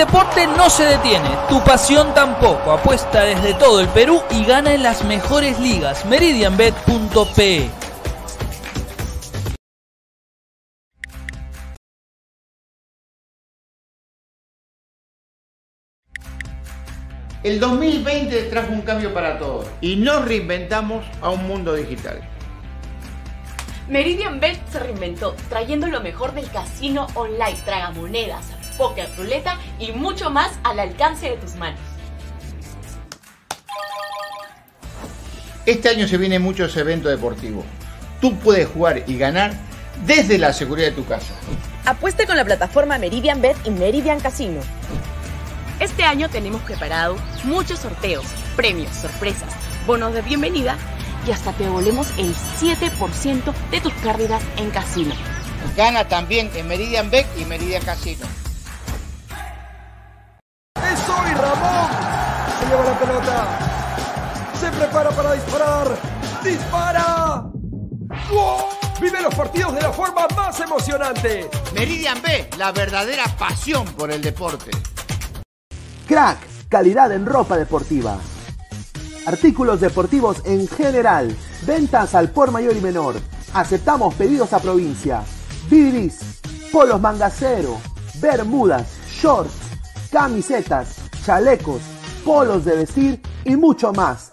Deporte no se detiene, tu pasión tampoco. Apuesta desde todo el Perú y gana en las mejores ligas. Meridianbet.pe El 2020 trajo un cambio para todos y nos reinventamos a un mundo digital. Meridian Bet se reinventó trayendo lo mejor del casino online, tragamonedas, póker, ruleta y mucho más al alcance de tus manos. Este año se vienen muchos eventos deportivos. Tú puedes jugar y ganar desde la seguridad de tu casa. Apueste con la plataforma Meridian Bet y Meridian Casino. Este año tenemos preparado muchos sorteos, premios, sorpresas, bonos de bienvenida y hasta te devolvemos el 7% de tus pérdidas en casino. Gana también en Meridian Bet y Meridian Casino. Para disparar. ¡Dispara! ¡Wow! Vive los partidos de la forma más emocionante. Meridian B, la verdadera pasión por el deporte. Crack, calidad en ropa deportiva. Artículos deportivos en general. Ventas al por mayor y menor. Aceptamos pedidos a provincia. Bidris, polos mangacero, bermudas, shorts, camisetas, chalecos, polos de vestir y mucho más.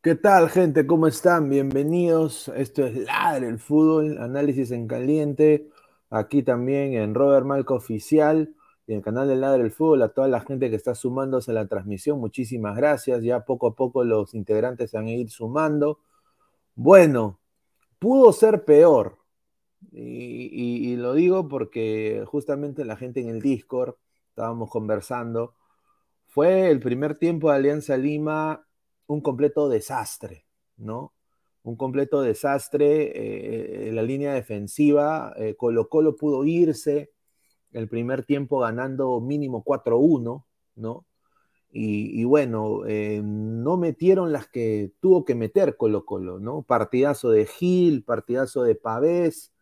¿Qué tal, gente? ¿Cómo están? Bienvenidos. Esto es Ladre el Fútbol, análisis en caliente. Aquí también en Robert Malco Oficial y en el canal de Ladre el Fútbol. A toda la gente que está sumándose a la transmisión, muchísimas gracias. Ya poco a poco los integrantes se van a ir sumando. Bueno, pudo ser peor. Y, lo digo porque justamente la gente en el Discord estábamos conversando. Fue el primer tiempo de Alianza Lima un completo desastre, ¿no? Un completo desastre eh, en la línea defensiva. eh, Colo Colo pudo irse el primer tiempo ganando mínimo 4-1, ¿no? Y, bueno, eh, no metieron las que tuvo que meter Colo Colo, ¿no? Partidazo de Gil, partidazo de Pavés,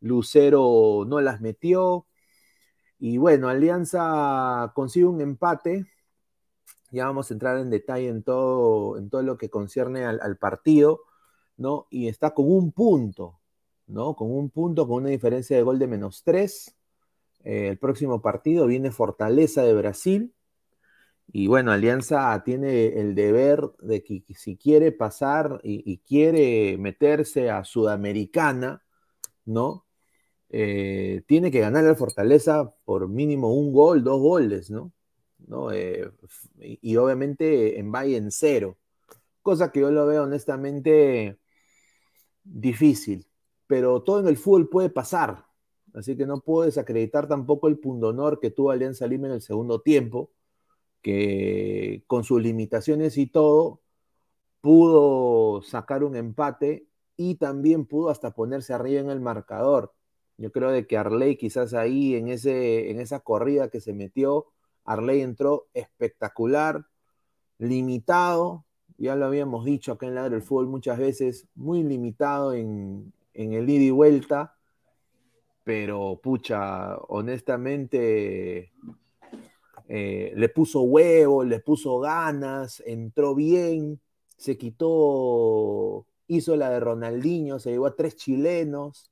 Lucero no las metió. Y bueno, Alianza consigue un empate. Ya vamos a entrar en detalle en todo, en todo lo que concierne al, partido, ¿no? Y está con un punto, ¿no? Con un punto, con una diferencia de gol de menos tres. Eh, el próximo partido viene Fortaleza de Brasil. Y bueno, Alianza tiene el deber de que si quiere pasar y, quiere meterse a Sudamericana, ¿no? Eh, tiene que ganar al Fortaleza por mínimo un gol, dos goles, ¿no? ¿No? Eh, y, obviamente en Valle en cero, cosa que yo lo veo honestamente difícil, pero todo en el fútbol puede pasar, así que no puedo desacreditar tampoco el pundonor que tuvo Alianza Lima en el segundo tiempo, que con sus limitaciones y todo, pudo sacar un empate y también pudo hasta ponerse arriba en el marcador. Yo creo de que Arley quizás ahí en, ese, en esa corrida que se metió, Arley entró espectacular, limitado, ya lo habíamos dicho acá en la del fútbol muchas veces, muy limitado en, en el ida y vuelta, pero pucha, honestamente eh, le puso huevo, le puso ganas, entró bien, se quitó, hizo la de Ronaldinho, se llevó a tres chilenos,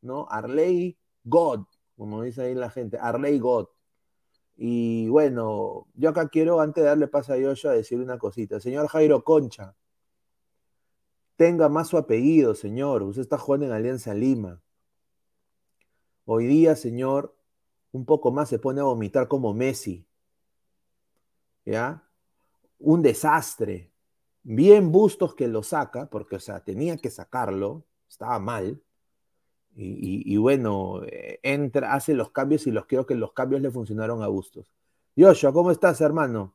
¿no? Arley God, como dice ahí la gente, Arley God. Y bueno, yo acá quiero, antes de darle paso a Yoyo, a decirle una cosita. Señor Jairo Concha, tenga más su apellido, señor. Usted está jugando en Alianza Lima. Hoy día, señor, un poco más se pone a vomitar como Messi. ¿Ya? Un desastre. Bien Bustos que lo saca, porque, o sea, tenía que sacarlo, estaba mal. Y, bueno, eh, entra, hace los cambios y los creo que los cambios le funcionaron a Bustos. Yoshua, ¿cómo estás, hermano?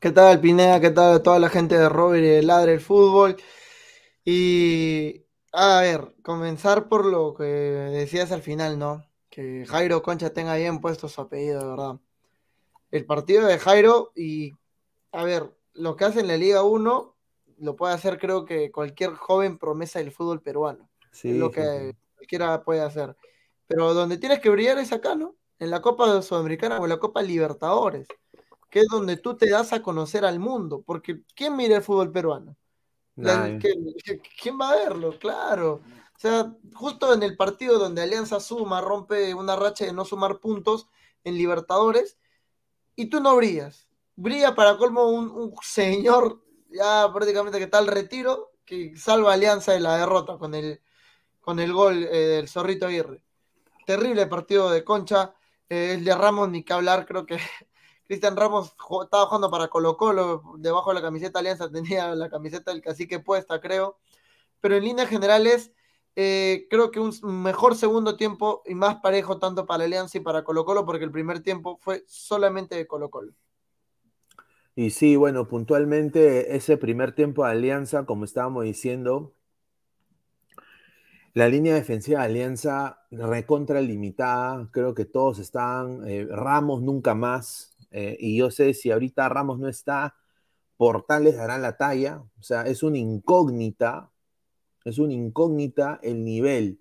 ¿Qué tal, Pineda? ¿Qué tal toda la gente de Robert y de Ladre el Fútbol? Y a ver, comenzar por lo que decías al final, ¿no? Que Jairo Concha tenga bien puesto su apellido, de verdad. El partido de Jairo y, a ver, lo que hace en la Liga 1 lo puede hacer creo que cualquier joven promesa del fútbol peruano. Sí, es lo que cualquiera puede hacer. Pero donde tienes que brillar es acá, ¿no? En la Copa Sudamericana o en la Copa Libertadores, que es donde tú te das a conocer al mundo. Porque ¿quién mira el fútbol peruano? ¿Quién va a verlo? Claro. O sea, justo en el partido donde Alianza suma, rompe una racha de no sumar puntos en Libertadores, y tú no brillas. Brilla para colmo un, señor ya prácticamente que está al retiro, que salva Alianza de la derrota con el, con el gol eh, del Zorrito Aguirre. Terrible partido de Concha. Eh, el de Ramos, ni que hablar, creo que Cristian Ramos estaba jugando para Colo Colo, debajo de la camiseta Alianza tenía la camiseta del cacique puesta, creo. Pero en líneas generales, eh, creo que un mejor segundo tiempo y más parejo tanto para Alianza y para Colo Colo, porque el primer tiempo fue solamente de Colo Colo. Y sí, bueno, puntualmente ese primer tiempo de Alianza, como estábamos diciendo, la línea defensiva de Alianza recontra limitada, creo que todos están, eh, Ramos nunca más, eh, y yo sé si ahorita Ramos no está, Portales dará la talla. O sea, es una incógnita, es una incógnita el nivel,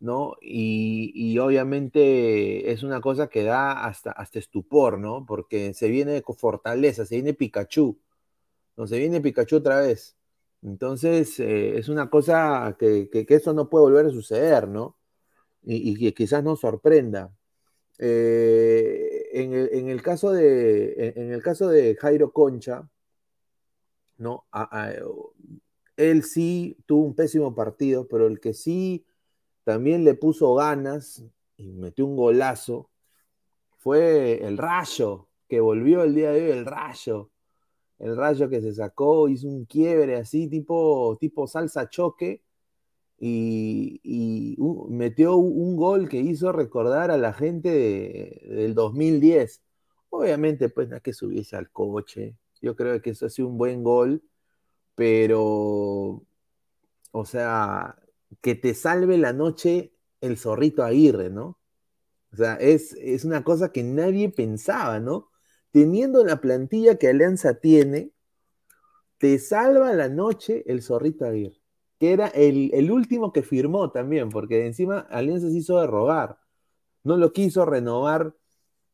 ¿no? Y, obviamente es una cosa que da hasta, hasta estupor, ¿no? Porque se viene con Fortaleza, se viene Pikachu, no se viene Pikachu otra vez. Entonces, eh, es una cosa que, eso no puede volver a suceder, ¿no? Y, que quizás nos sorprenda. Eh, en, el, caso de, en, el caso de Jairo Concha, ¿no? él sí tuvo un pésimo partido, pero el que sí también le puso ganas y metió un golazo fue el Rayo, que volvió el día de hoy, el Rayo. El Rayo que se sacó, hizo un quiebre así, tipo, tipo salsa choque, y, metió un gol que hizo recordar a la gente del 2010. Obviamente, pues no es que subiese al coche. Yo creo que eso ha sido un buen gol, pero, o sea, que te salve la noche el zorrito Aguirre, ¿no? O sea, es, es una cosa que nadie pensaba, ¿no? Teniendo la plantilla que Alianza tiene, te salva la noche el zorrito Aguirre que era el, último que firmó también, porque encima Alianza se hizo de rogar. No lo quiso renovar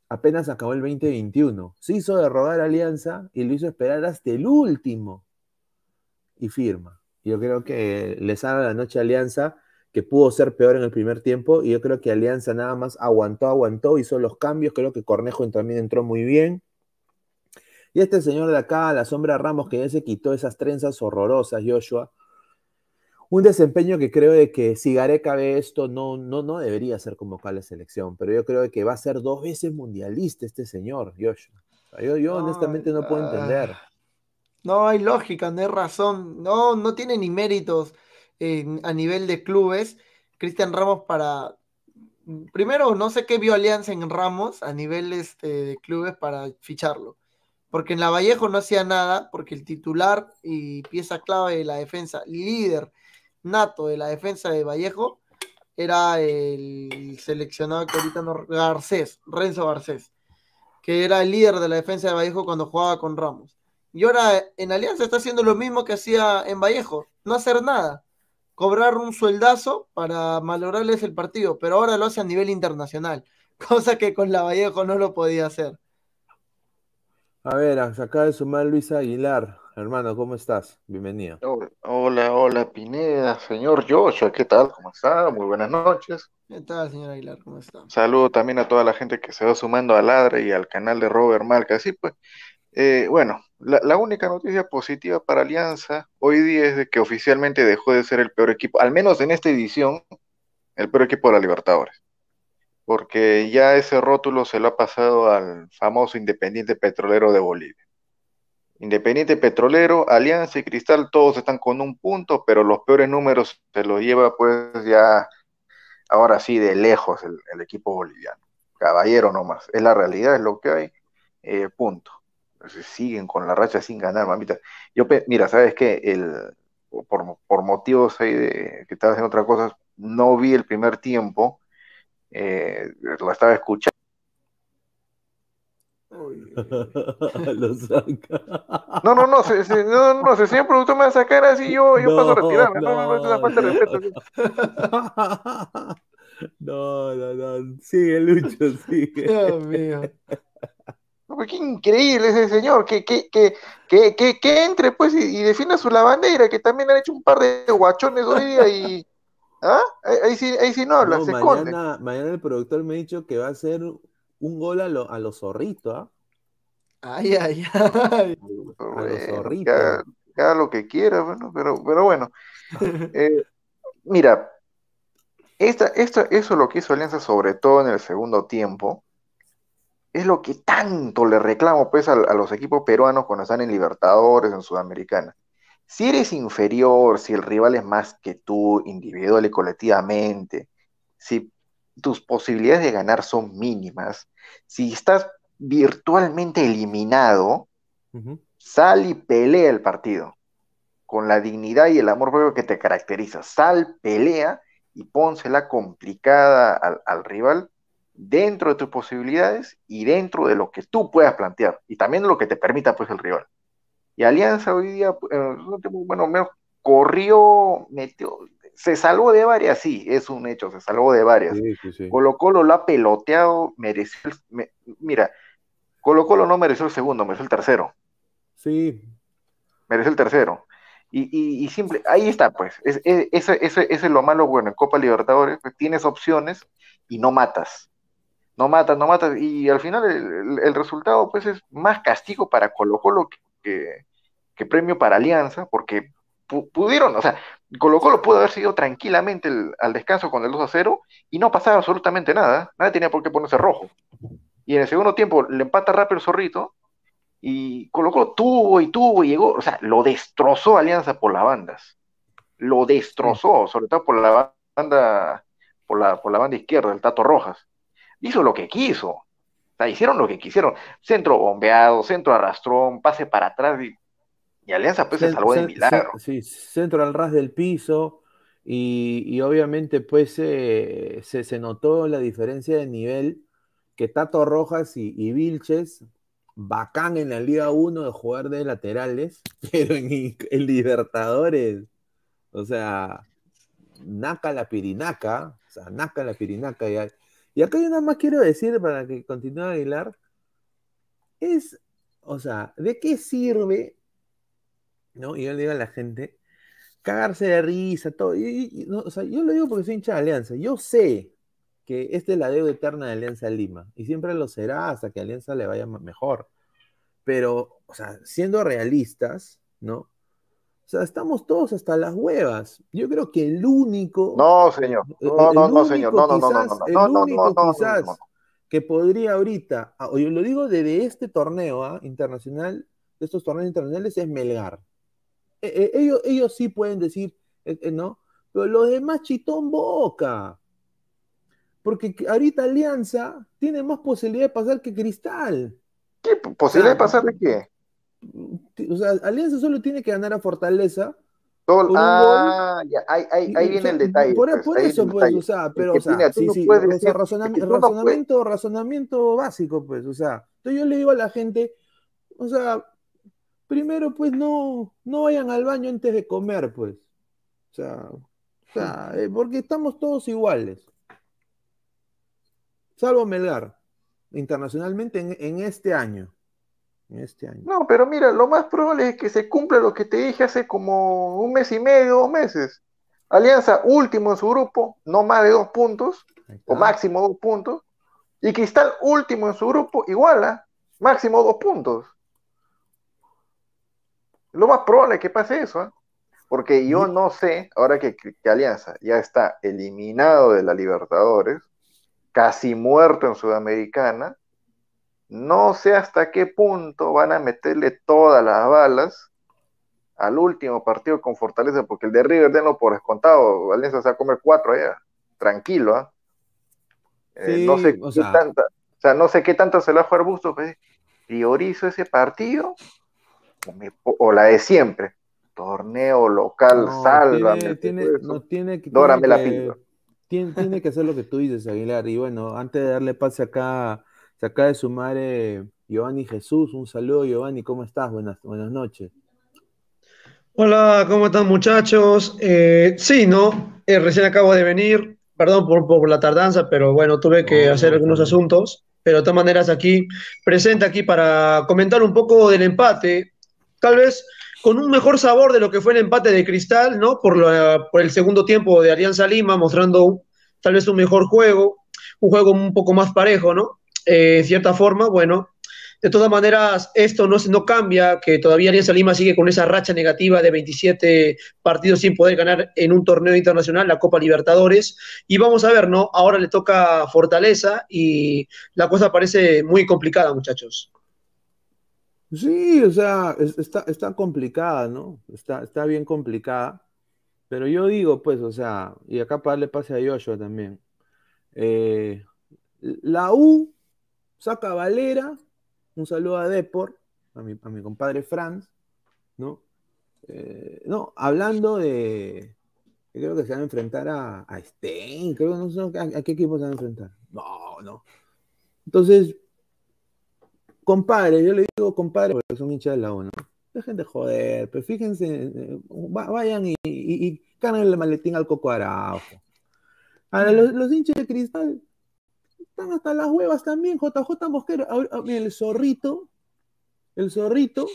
apenas acabó el 2021. Se hizo de rogar Alianza y lo hizo esperar hasta el último. Y firma. Yo creo que le salva la noche a Alianza que pudo ser peor en el primer tiempo. Y yo creo que Alianza nada más aguantó, aguantó, hizo los cambios. Creo que Cornejo también entró muy bien. Y este señor de acá, la sombra Ramos, que ya se quitó esas trenzas horrorosas, Joshua. Un desempeño que creo de que si Gareca ve esto, no, no, no debería ser convocado a la selección, pero yo creo que va a ser dos veces mundialista este señor, Joshua. yo, yo honestamente no puedo entender. No hay lógica, no hay razón. No, no tiene ni méritos a nivel de clubes. Cristian Ramos para. Primero, no sé qué vio Alianza en Ramos a nivel este, de clubes para ficharlo. Porque en la Vallejo no hacía nada, porque el titular y pieza clave de la defensa, líder nato de la defensa de Vallejo, era el seleccionado que ahorita no. Garcés, Renzo Garcés, que era el líder de la defensa de Vallejo cuando jugaba con Ramos. Y ahora en Alianza está haciendo lo mismo que hacía en Vallejo, no hacer nada, cobrar un sueldazo para malograrles el partido, pero ahora lo hace a nivel internacional, cosa que con la Vallejo no lo podía hacer. A ver, se acaba de sumar Luis Aguilar. Hermano, ¿cómo estás? Bienvenido. Hola, hola, Pineda, señor Joshua, ¿qué tal? ¿Cómo está? Muy buenas noches. ¿Qué tal, señor Aguilar? ¿Cómo está? Saludo también a toda la gente que se va sumando a Ladre y al canal de Robert Malca. Sí, pues, eh, bueno, la, única noticia positiva para Alianza hoy día es de que oficialmente dejó de ser el peor equipo, al menos en esta edición, el peor equipo de la Libertadores. Porque ya ese rótulo se lo ha pasado al famoso Independiente Petrolero de Bolivia. Independiente Petrolero, Alianza y Cristal, todos están con un punto, pero los peores números se los lleva pues ya, ahora sí, de lejos el, equipo boliviano. Caballero nomás, es la realidad, es lo que hay, eh, punto siguen con la racha sin ganar, mamita. Yo, mira, sabes que el, por, motivos ahí de que estaba haciendo otra cosa, no vi el primer tiempo, eh, lo estaba escuchando. lo saca. No, no, no, se, se, no, no, se señor productor me va a sacar así, yo, yo paso a retirarme. No, no, no, no, falta de respeto. No, no, no, sigue Lucho, sigue. Dios mío. Qué increíble ese señor, que, que, que, que, que, entre pues y, defienda su lavandera, que también han hecho un par de guachones hoy día y... ¿Ah? Ahí, sí, ahí sí no habla, se mañana, mañana el productor me ha dicho que va a hacer un gol a, lo, a los zorritos, ¿ah? Ay, ay, ay. A los zorritos. Haga, lo que quiera, bueno, pero, pero bueno. Eh, mira, esta, esta, eso lo que hizo Alianza sobre todo en el segundo tiempo, es lo que tanto le reclamo pues a, los equipos peruanos cuando están en Libertadores, en Sudamericana. Si eres inferior, si el rival es más que tú, individual y colectivamente, si tus posibilidades de ganar son mínimas, si estás virtualmente eliminado, sal y pelea el partido con la dignidad y el amor propio que te caracteriza. Sal, pelea y pónsela complicada al, al rival dentro de tus posibilidades y dentro de lo que tú puedas plantear y también lo que te permita pues el rival. Y Alianza hoy día, eh, bueno, menos corrió, metió, se salvó de varias, sí, es un hecho, se salvó de varias. Colo Colo lo ha peloteado, mereció, mira, Colo Colo no mereció el segundo, mereció el tercero. Sí. Mereció el tercero. Y, y, simple, ahí está, pues, es, ese, es lo malo, bueno, en Copa Libertadores, pues, tienes opciones y no matas no matas, no matas, y al final el, resultado pues es más castigo para Colo Colo que, premio para Alianza, porque pudieron, o sea, Colo Colo pudo haber sido tranquilamente al descanso con el 2 a 0 y no pasaba absolutamente nada, nadie tenía por qué ponerse rojo. Y en el segundo tiempo le empata rápido el zorrito y Colo Colo tuvo y tuvo y llegó, o sea, lo destrozó Alianza por las bandas, lo destrozó, sobre todo por la banda, por la, por la banda izquierda, el Tato Rojas hizo lo que quiso. O sea, hicieron lo que quisieron. Centro bombeado, centro arrastrón, pase para atrás y, Alianza pues se salvó de milagro. Sí, centro al ras del piso y, obviamente pues se, se, notó la diferencia de nivel que Tato Rojas y, y Vilches, bacán en la Liga 1 de jugar de laterales, pero en, en Libertadores, o sea, naca la pirinaca, o sea, naca la pirinaca, y, y acá yo nada más quiero decir, para que continúe Aguilar, es, o sea, ¿de qué sirve, no? Y yo le digo a la gente, cagarse de risa, todo. Y, o sea, yo lo digo porque soy hincha de Alianza. Yo sé que esta es la deuda eterna de Alianza Lima y siempre lo será hasta que Alianza le vaya mejor. Pero, o sea, siendo realistas, ¿no? O sea, estamos todos hasta las huevas. Yo creo que el único. No, señor. No, no, no, señor. No, no, no, no, no. El único quizás que podría ahorita, o yo lo digo desde este torneo ¿ah? internacional, de estos torneos internacionales, es Melgar. E, e, ellos, ellos sí pueden decir, eh, eh, ¿no? Pero los demás chitón boca. Porque ahorita Alianza tiene más posibilidad de pasar que Cristal. ¿Qué posibilidad de pasar de qué? O sea, Alianza solo tiene que ganar a Fortaleza. ah, ya, ahí, ahí, viene el detalle. Por, pues, eso, pues, o sea, pero, o sea, sí, sí, o sea, razonamiento, razonamiento básico, pues, o sea, entonces yo le digo a la gente, o sea, primero, pues, no, no vayan al baño antes de comer, pues, o sea, o sea eh, porque estamos todos iguales, salvo Melgar internacionalmente en, este año. En este año. No, pero mira, lo más probable es que se cumpla lo que te dije hace como un mes y medio, dos meses. Alianza último en su grupo, no más de dos puntos, o máximo dos puntos. Y Cristal último en su grupo, igual, ¿ah? máximo dos puntos. Lo más probable es que pase eso, ¿ah? porque yo no sé, ahora que, que, Alianza ya está eliminado de la Libertadores, casi muerto en Sudamericana, no sé hasta qué punto van a meterle todas las balas al último partido con Fortaleza, porque el de River, denlo por descontado, Valencia se va a comer cuatro allá, tranquilo, ¿ah? eh, no sé qué tanta, o sea, no sé qué tanto se le va a jugar pues, priorizo ese partido o, la de siempre, torneo local, salva, no tiene que, Dórame la pinta tiene, que hacer lo que tú dices, Aguilar. Y bueno, antes de darle pase acá, se acaba de sumar eh, Giovanni Jesús. Un saludo, Giovanni, ¿cómo estás? Buenas, buenas noches. Hola, ¿cómo están muchachos? Eh, sí, ¿no? Eh, recién acabo de venir, perdón por, la tardanza, pero bueno, tuve que hacer algunos asuntos, pero de todas maneras aquí, presente aquí para comentar un poco del empate, tal vez con un mejor sabor de lo que fue el empate de Cristal, ¿no? Por, por el segundo tiempo de Alianza Lima, mostrando tal vez un mejor juego, un juego un poco más parejo, ¿no? Eh, cierta forma, bueno, de todas maneras, esto no, no cambia, que todavía Alianza Lima sigue con esa racha negativa de 27 partidos sin poder ganar en un torneo internacional, la Copa Libertadores. Y vamos a ver, ¿no? Ahora le toca Fortaleza y la cosa parece muy complicada, muchachos. Sí, o sea, está, está complicada, ¿no? Está, está bien complicada. Pero yo digo, pues, o sea, y acá para darle pase a Joshua también. Eh, la U saca Valera, un saludo a Depor, a mi, a mi compadre Franz, ¿no? Eh, no, hablando de. Creo que se van a enfrentar a, a Stein, creo no sé a, qué equipo se van a enfrentar. No, no. Entonces, compadre, yo le digo compadre porque son hinchas de la ONU. Dejen de joder, pero fíjense, eh, vayan y, y, el maletín al Coco Araujo. Ahora, los, hinchas de cristal están hasta las huevas también, JJ Mosquera. el zorrito, el zorrito,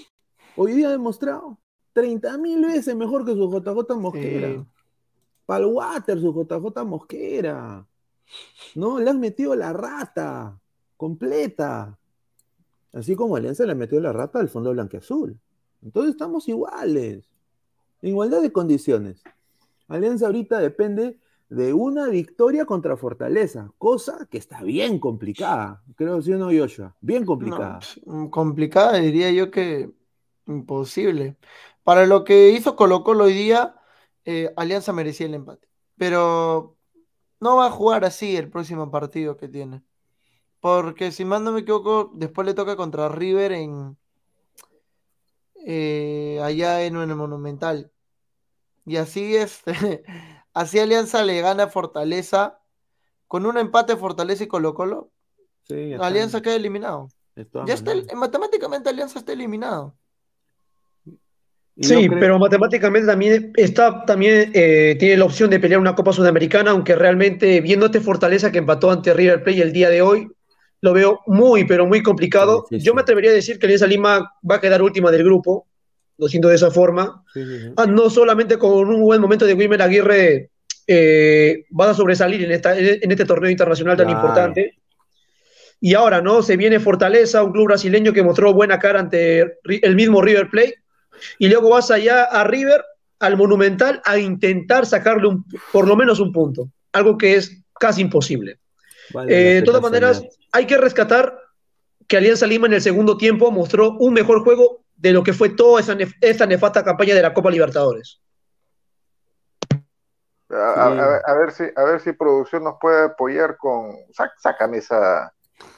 hoy día ha demostrado 30 mil veces mejor que su JJ Mosquera. Pal water, su JJ Mosquera. No, le has metido la rata completa. Así como Alianza le metió la rata al fondo blanqueazul. Entonces estamos iguales. igualdad de condiciones. Alianza ahorita depende de una victoria contra Fortaleza, cosa que está bien complicada. Creo, ¿sí o no, Joshua? Bien complicada. Mm, complicada, diría yo que imposible. Para lo que hizo Colo Colo hoy día, eh, Alianza merecía el empate. Pero no va a jugar así el próximo partido que tiene. Porque si más no me equivoco, después le toca contra River en eh, allá en, el Monumental. Y así es. así Alianza le gana a Fortaleza. Con un empate Fortaleza y Colo Colo. Alianza queda eliminado. Ya está, matemáticamente Alianza está eliminado. Sí, pero matemáticamente también está, también eh, tiene la opción de pelear una Copa Sudamericana, aunque realmente viendo este Fortaleza que empató ante River Plate el día de hoy, lo veo muy, pero muy complicado. Yo me atrevería a decir que Alianza Lima va a quedar última del grupo, lo siento de esa forma. Ah, no solamente con un buen momento de Wilmer Aguirre eh, van a sobresalir en, esta, en este torneo internacional tan importante. Y ahora, ¿no? Se viene Fortaleza, un club brasileño que mostró buena cara ante el mismo River Plate. Y luego vas allá a River, al Monumental, a intentar sacarle un, por lo menos un punto. Algo que es casi imposible. Eh, de todas maneras, hay que rescatar que Alianza Lima en el segundo tiempo mostró un mejor juego de lo que fue toda esa, esta nefasta campaña de la Copa Libertadores. A, ver si, a ver si producción nos puede apoyar con. sácame esa,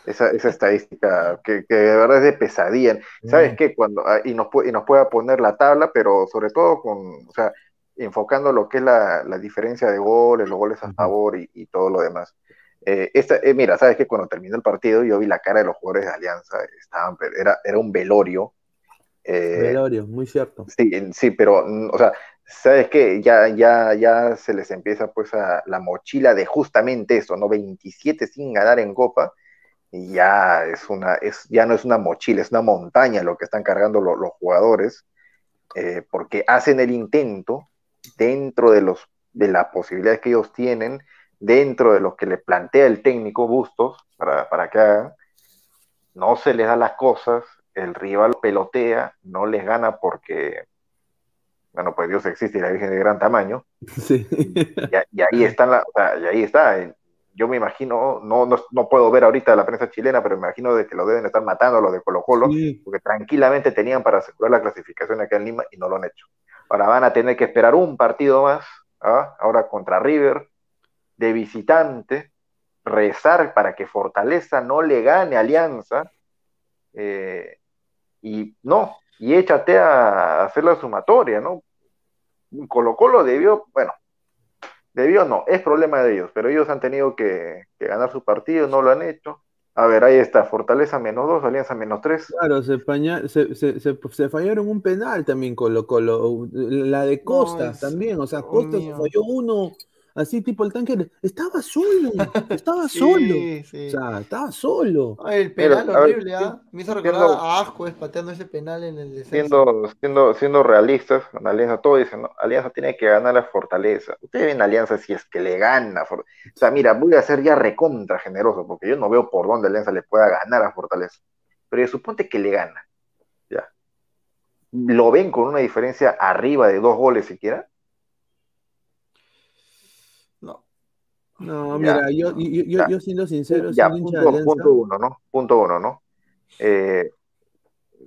esa, estadística que, de verdad es de pesadilla. ¿Sabes qué? Cuando, ah, y, nos, y nos pueda poner la tabla, pero sobre todo con. O sea, enfocando lo que es la, diferencia de goles, los goles a favor y, todo lo demás. Eh, esta, eh, mira, sabes que cuando terminó el partido yo vi la cara de los jugadores de Alianza, estaban, era, era un velorio. Eh, velorio, muy cierto. Sí, sí, pero, o sea, ¿sabes qué? Ya, ya, ya se les empieza pues a la mochila de justamente eso, ¿no? 27 sin ganar en Copa, y ya es una, es, ya no es una mochila, es una montaña lo que están cargando los jugadores, porque hacen el intento dentro de los de las posibilidades que ellos tienen, dentro de lo que le plantea el técnico Bustos para, para que hagan, no se les da las cosas, el rival pelotea, no les gana porque bueno, pues Dios existe y la Virgen de gran tamaño. Sí. Y, ahí está, la, y ahí está. Yo me imagino, no, no, puedo ver ahorita la prensa chilena, pero me imagino de que lo deben estar matando los de Colo Colo, porque tranquilamente tenían para asegurar la clasificación acá en Lima y no lo han hecho. Ahora van a tener que esperar un partido más, ¿ah? ahora contra River, de visitante, rezar para que Fortaleza no le gane Alianza, eh, y no, y échate a hacer la sumatoria, ¿no? Colo Colo debió, bueno, debió no, es problema de ellos, pero ellos han tenido que, ganar su partido, no lo han hecho. A ver, ahí está, Fortaleza menos dos, Alianza menos tres. Claro, se, se, fallaron un penal también Colo Colo, la de Costa también, o sea, Costa falló uno, así tipo el tanque, estaba solo, estaba solo, o sea, estaba solo. el penal horrible, ¿ah? Me hizo recordar a Asco pateando ese penal en el descenso. Siendo, siendo, realistas, con Alianza todo dicen, ¿no? Alianza tiene que ganar la Fortaleza. Ustedes ven Alianza si es que le gana. O sea, mira, voy a ser ya recontra generoso, porque yo no veo por dónde Alianza le pueda ganar a Fortaleza. Pero suponte que le gana, ya. ¿Lo ven con una diferencia arriba de dos goles siquiera? No, mira, yo, yo, yo, siendo sincero, ya, punto, uno, ¿no? Punto uno, ¿no? Eh,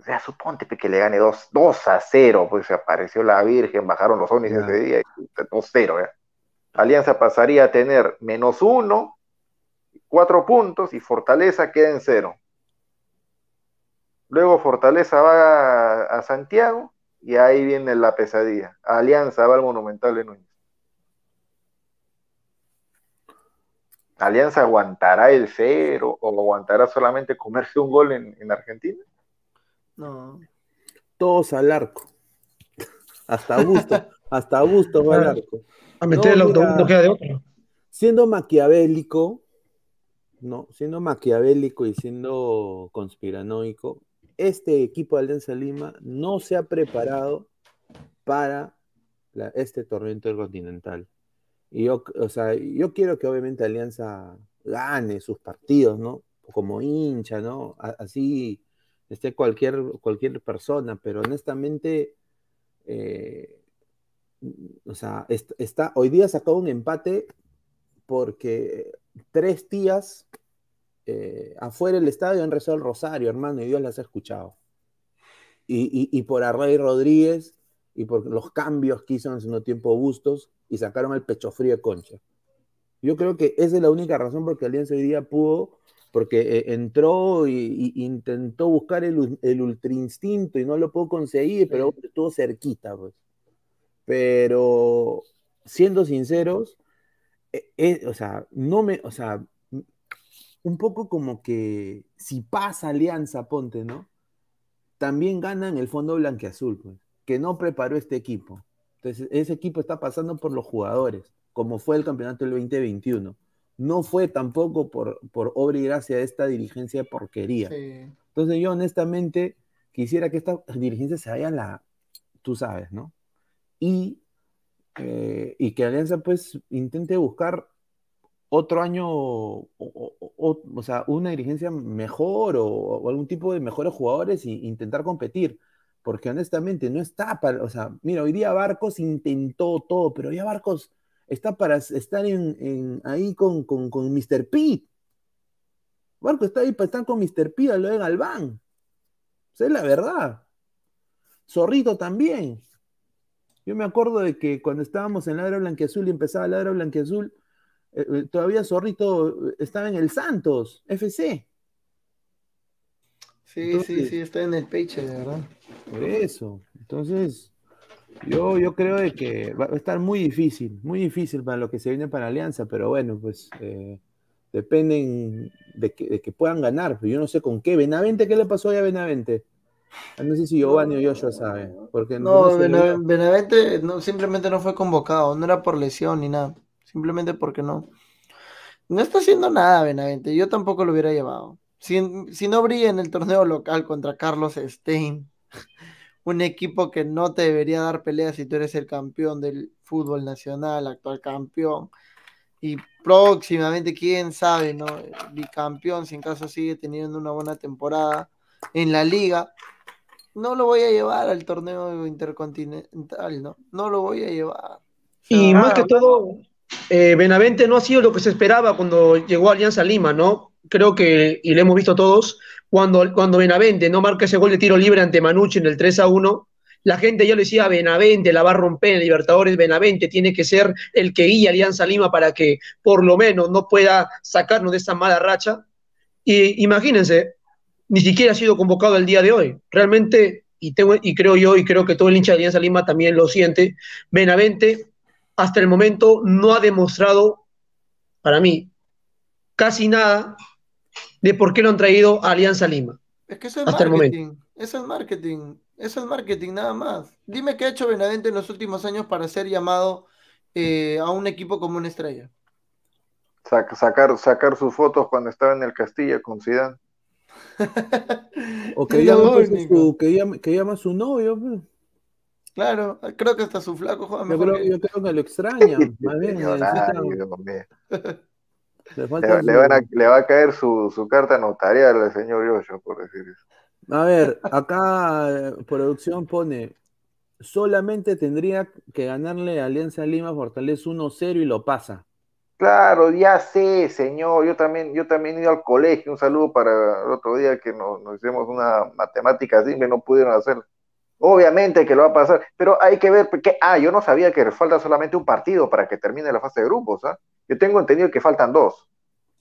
o sea, suponte que le gane 2, 2 a 0, pues se apareció la Virgen, bajaron los ovnis ese día, 2-0, ¿eh? Alianza pasaría a tener menos 1, 4 puntos y Fortaleza queda en 0. Luego Fortaleza va a, a, Santiago y ahí viene la pesadilla. Alianza va al Monumental de Núñez. ¿Alianza aguantará el cero o aguantará solamente comerse un gol en, Argentina? No. Todos al arco. Hasta Augusto. hasta Augusto va al arco. A meter el no queda de otro. Siendo maquiavélico, no, siendo maquiavélico y siendo conspiranoico, este equipo de Alianza Lima no se ha preparado para este torneo intercontinental. Y yo, o sea, yo quiero que obviamente Alianza gane sus partidos, ¿no? Como hincha, ¿no? Así esté cualquier, cualquier persona, pero honestamente, eh, o sea, está, hoy día sacó un empate porque tres tías eh, afuera del estadio han rezado el rosario, hermano, y Dios las ha escuchado. Y, y, y por Array Rodríguez y por los cambios que hizo en su tiempo Bustos, y sacaron el pecho frío de Concha. Yo creo que esa es la única razón por que Alianza hoy día pudo, porque eh, entró e intentó buscar el, el ultra instinto y no lo pudo conseguir, pero estuvo cerquita, pues. Pero siendo sinceros, eh, eh, o sea, no me, o sea, un poco como que si pasa Alianza, ponte, ¿no? También gana en el fondo blanqueazul, pues, que no preparó este equipo. Entonces, ese equipo está pasando por los jugadores, como fue el campeonato del 2021. No fue tampoco por, por obra y gracia de esta dirigencia de porquería. Entonces, yo honestamente quisiera que esta dirigencia se vaya a la, tú sabes, ¿no? Y, eh, y que Alianza pues intente buscar otro año, o, o, sea, una dirigencia mejor o, algún tipo de mejores jugadores e intentar competir. Porque honestamente no está para, o sea, mira, hoy día Barcos intentó todo, pero ya Barcos está para estar en, ahí con, con, con Mr. P. Barcos está ahí para estar con Mr. P, lo de Galván. Esa es la verdad. Zorrito también. Yo me acuerdo de que cuando estábamos en Ladra Blanquiazul y empezaba Ladra Blanquiazul, eh, eh, todavía Zorrito estaba en el Santos, FC. Sí, sí, sí, está en el page, de verdad. Por eso. Entonces, yo, yo creo de que va a estar muy difícil, muy difícil para lo que se viene para Alianza, pero bueno, pues eh, dependen de que, puedan ganar. Yo no sé con qué. Benavente, ¿qué le pasó a Benavente? Ah, no sé si Giovanni o Joshua sabe. Porque no, Benavente no, simplemente no fue convocado, no era por lesión ni nada. Simplemente porque no. No está haciendo nada Benavente. Yo tampoco lo hubiera llevado. Si, no brilla en el torneo local contra Carlos Stein, un equipo que no te debería dar pelea si tú eres el campeón del fútbol nacional, actual campeón, y próximamente, quién sabe, ¿no? Bicampeón, si en caso sigue teniendo una buena temporada en la liga, no lo voy a llevar al torneo intercontinental, ¿no? No lo voy a llevar. y más que todo, eh, Benavente no ha sido lo que se esperaba cuando llegó a Alianza Lima, ¿no? Creo que, y lo hemos visto todos, cuando, cuando Benavente no marca ese gol de tiro libre ante Manucci en el 3 a 1, la gente ya le decía, Benavente la va a romper en Libertadores, Benavente tiene que ser el que guía Alianza Lima para que por lo menos no pueda sacarnos de esa mala racha. Y imagínense, ni siquiera ha sido convocado el día de hoy. Realmente, y, tengo, y creo yo, y creo que todo el hincha de Alianza Lima también lo siente, Benavente hasta el momento no ha demostrado, para mí, casi nada de por qué lo han traído a Alianza Lima. Es que eso es marketing. Eso es marketing. Eso es marketing, nada más. Dime qué ha hecho Benavente en los últimos años para ser llamado eh, a un equipo como una estrella. sacar, sacar sus fotos cuando estaba en el Castilla con Zidane. o que llama, pues, su, que, llama, que llama, a su novio. Pues. Claro, creo que hasta su flaco juega yo creo, que... yo creo que lo extraña. más bien, le, le, va a caer su, su carta notarial al señor Yoyo, por decir eso. A ver, acá eh, producción pone, solamente tendría que ganarle a Alianza Lima Fortaleza 1-0 y lo pasa. Claro, ya sé, señor. Yo también, yo también he ido al colegio. Un saludo para el otro día que nos, hicimos una matemática simple, no pudieron hacer. Obviamente que lo va a pasar, pero hay que ver, porque, ah, yo no sabía que falta solamente un partido para que termine la fase de grupos, ¿ah? Yo tengo entendido que faltan dos.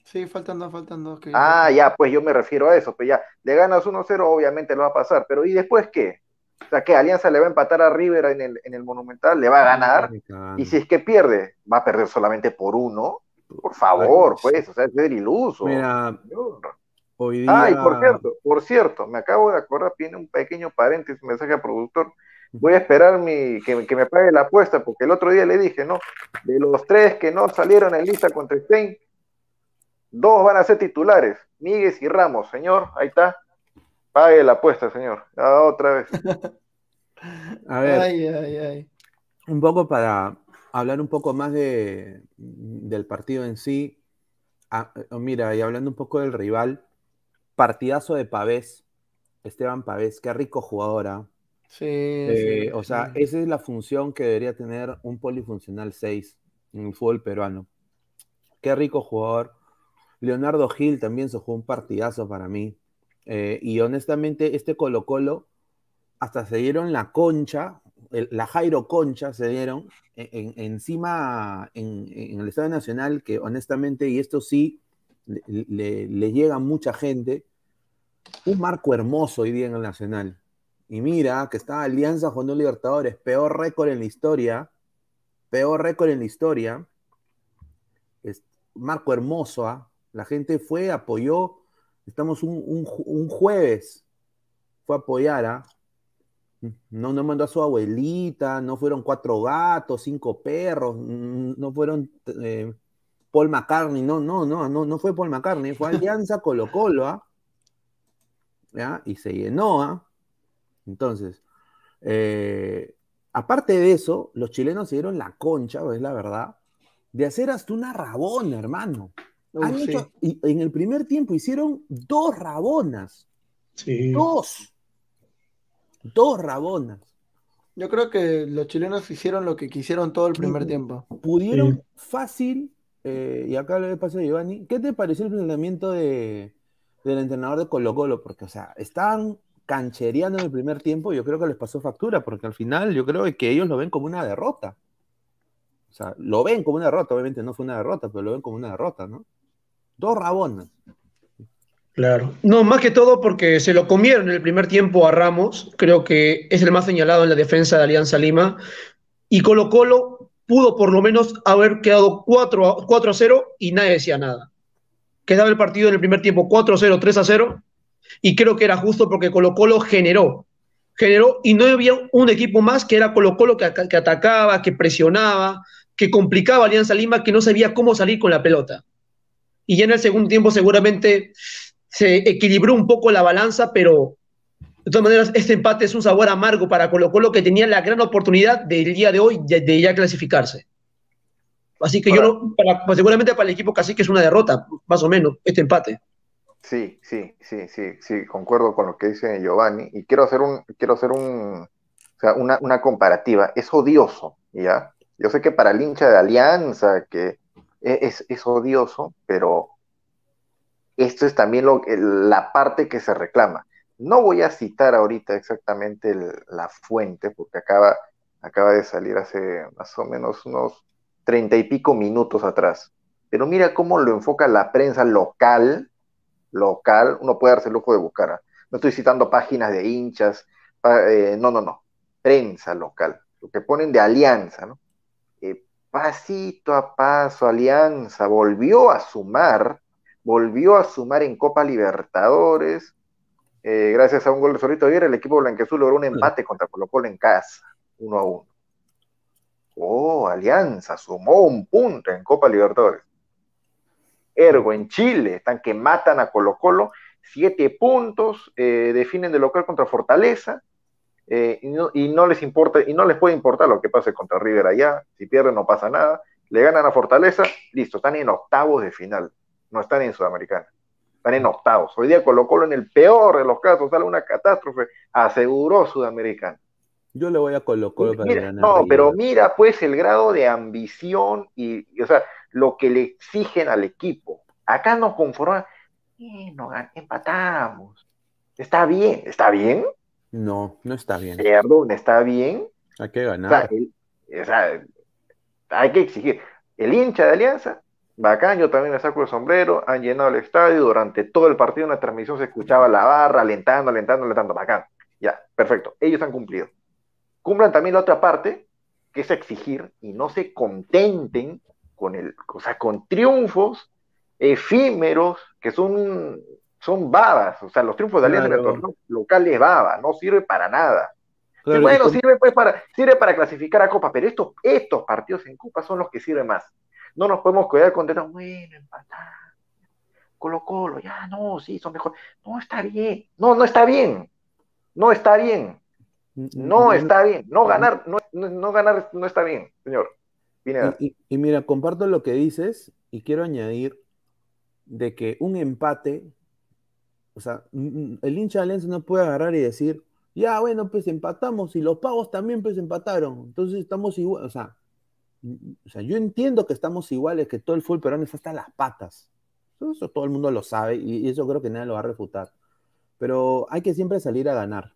Sí, faltan dos, faltan dos. ah, ya, pues yo me refiero a eso. Pues ya, le ganas 1-0, obviamente lo va a pasar. Pero ¿y después qué? O sea, que Alianza le va a empatar a River en el, en el Monumental, le va a ganar. Y si es que pierde, va a perder solamente por uno. Por favor, pues, o sea, es ser iluso. Mira, hoy día... Ah, y por cierto, por cierto, me acabo de acordar, tiene un pequeño paréntesis, mensaje al productor. Voy a esperar mi, que, que, me pague la apuesta, porque el otro día le dije, ¿no? De los tres que no salieron en lista contra Stein, Dos van a ser titulares, Miguel y Ramos. Señor, ahí está. Pague la apuesta, señor. otra vez. a ver. Un poco para hablar un poco más de, del partido en sí. Ah, mira, y hablando un poco del rival, partidazo de Pavés, Esteban Pavés, qué rico jugadora. Sí, eh, O sea, esa es la función que debería tener un polifuncional 6 en el fútbol peruano. Qué rico jugador. Leonardo Gil también se jugó un partidazo para mí. Eh, y honestamente, este Colo Colo hasta se dieron la concha, la Jairo Concha se dieron encima en, el Estado Nacional, que honestamente, y esto sí, le, llega a mucha gente, un marco hermoso hoy día en el Nacional. Y mira que está Alianza los Libertadores, peor récord en la historia, peor récord en la historia. Es marco hermoso, ¿ah? La gente fue, apoyó. Estamos un, jueves. Fue a apoyar, ¿ah? No, no mandó a su abuelita, no fueron cuatro gatos, cinco perros, no fueron eh, Paul McCartney, no, no, no, no, no fue Paul McCartney, fue Alianza Colo Colo, ¿ah? ¿Ya? Y se llenó, ¿ah? Entonces, Eh, aparte de eso, los chilenos se dieron la concha, es la verdad, de hacer hasta una rabona, hermano. y en el primer tiempo hicieron dos rabonas. Dos. Dos rabonas. Yo creo que los chilenos hicieron lo que quisieron todo el primer tiempo. Pudieron fácil, eh, y acá le paso a Giovanni, ¿qué te pareció el planteamiento de, del entrenador de Colo Colo? Porque, o sea, estaban canchereando en el primer tiempo, yo creo que les pasó factura, porque al final yo creo que ellos lo ven como una derrota. O sea, lo ven como una derrota, obviamente no fue una derrota, pero lo ven como una derrota, ¿no? Dos rabonas. Claro. No, más que todo porque se lo comieron en el primer tiempo a Ramos, creo que es el más señalado en la defensa de Alianza Lima, y Colo Colo pudo por lo menos haber quedado 4 a, 0 y nadie decía nada. Quedaba el partido en el primer tiempo 4 a 0, 3 a 0, y creo que era justo porque Colo Colo generó, generó, y no había un equipo más que era Colo Colo que, que atacaba, que presionaba, que complicaba a Alianza Lima, que no sabía cómo salir con la pelota. Y ya en el segundo tiempo seguramente se equilibró un poco la balanza, pero de todas maneras este empate es un sabor amargo para Colo Colo que tenía la gran oportunidad del día de hoy de, ya clasificarse. Así que yo, para, pues seguramente para el equipo casi que es una derrota, más o menos, este empate. Sí, sí, sí, sí, sí, concuerdo con lo que dice Giovanni y quiero hacer un, quiero hacer un, o sea, una, una comparativa. Es odioso, ¿ya? Yo sé que para el hincha de Alianza, que e, es, es odioso, pero esto es también lo, la parte que se reclama. No voy a citar ahorita exactamente la fuente, porque acaba, acaba de salir hace más o menos unos treinta y pico minutos atrás. Pero mira cómo lo enfoca la prensa local, local, uno puede darse el lujo de buscar. ¿ah? No estoy citando páginas de hinchas, eh, no, no, no, prensa local, lo que ponen de alianza, ¿no? Eh, pasito a paso, alianza volvió a sumar volvió a sumar en Copa Libertadores. Eh, gracias a un gol de Solito Aguirre, el equipo blanqueazul logró un empate contra Colo Colo en casa, 1 a 1. Oh, Alianza sumó un punto en Copa Libertadores. Ergo en Chile, están que matan a Colo Colo, siete puntos, eh, definen de local contra Fortaleza, eh, y, no, y, no, les importa, y no les puede importar lo que pase contra River allá, si pierden no pasa nada, le ganan a Fortaleza, listo, están en octavos de final no están en Sudamericana, están en octavos. Hoy día Colo Colo en el peor de los casos, sale una catástrofe, aseguró Sudamericana. Yo le voy a Colo Colo para ganar. No, pero mira pues el grado de ambición y, o sea, lo que le exigen al equipo. Acá nos conforman, eh, no, empatamos. Está bien, ¿está bien? No, no está bien. Perdón, ¿está bien? Hay que ganar. o sea, hay que exigir. El hincha de Alianza Bacán, yo también me saco el sombrero, han llenado el estadio, durante todo el partido en la transmisión se escuchaba la barra, alentando, alentando, alentando, bacán. Ya, perfecto, ellos han cumplido. Cumplan también la otra parte, que es exigir y no se contenten con el, o sea, con triunfos efímeros que son, son babas, o sea, los triunfos de Alianza en el local es baba, no sirve para nada. bueno, sirve pues para, sirve para clasificar a Copa, pero estos, estos partidos en Copa son los que sirven más. No nos podemos quedar contentos, bueno, empatar. Colo Colo, ya, no, sí, son mejores. No está bien, no, no está bien, no está bien, no está bien, no ganar, no, no ganar no está bien, señor. Y, y, mira, comparto lo que dices y quiero añadir de que un empate, o sea, el hincha de Alianza no puede agarrar y decir, ya, bueno, pues empatamos y los pagos también pues empataron, entonces estamos igual, o sea, o sea, yo entiendo que estamos iguales, que todo el fútbol peruano está hasta las patas. Eso todo el mundo lo sabe y eso creo que nadie lo va a refutar. Pero hay que siempre salir a ganar.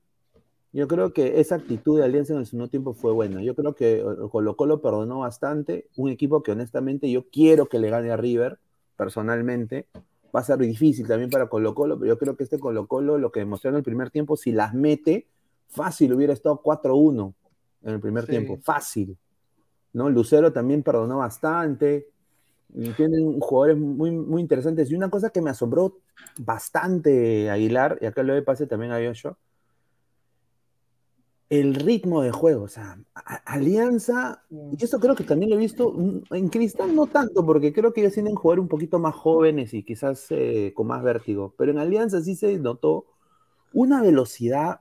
Yo creo que esa actitud de Alianza en el segundo tiempo fue buena. Yo creo que Colo Colo perdonó bastante. Un equipo que honestamente yo quiero que le gane a River, personalmente. Va a ser difícil también para Colo Colo, pero yo creo que este Colo Colo, lo que demostró en el primer tiempo, si las mete, fácil hubiera estado 4-1 en el primer tiempo. Fácil. ¿no? Lucero también perdonó bastante. Y tienen jugadores muy, muy interesantes. Y una cosa que me asombró bastante, Aguilar, y acá lo de pase también a yo el ritmo de juego, o sea, Alianza, y eso creo que también lo he visto en Cristal, no tanto, porque creo que ellos tienen jugar un poquito más jóvenes y quizás eh, con más vértigo, pero en Alianza sí se notó una velocidad,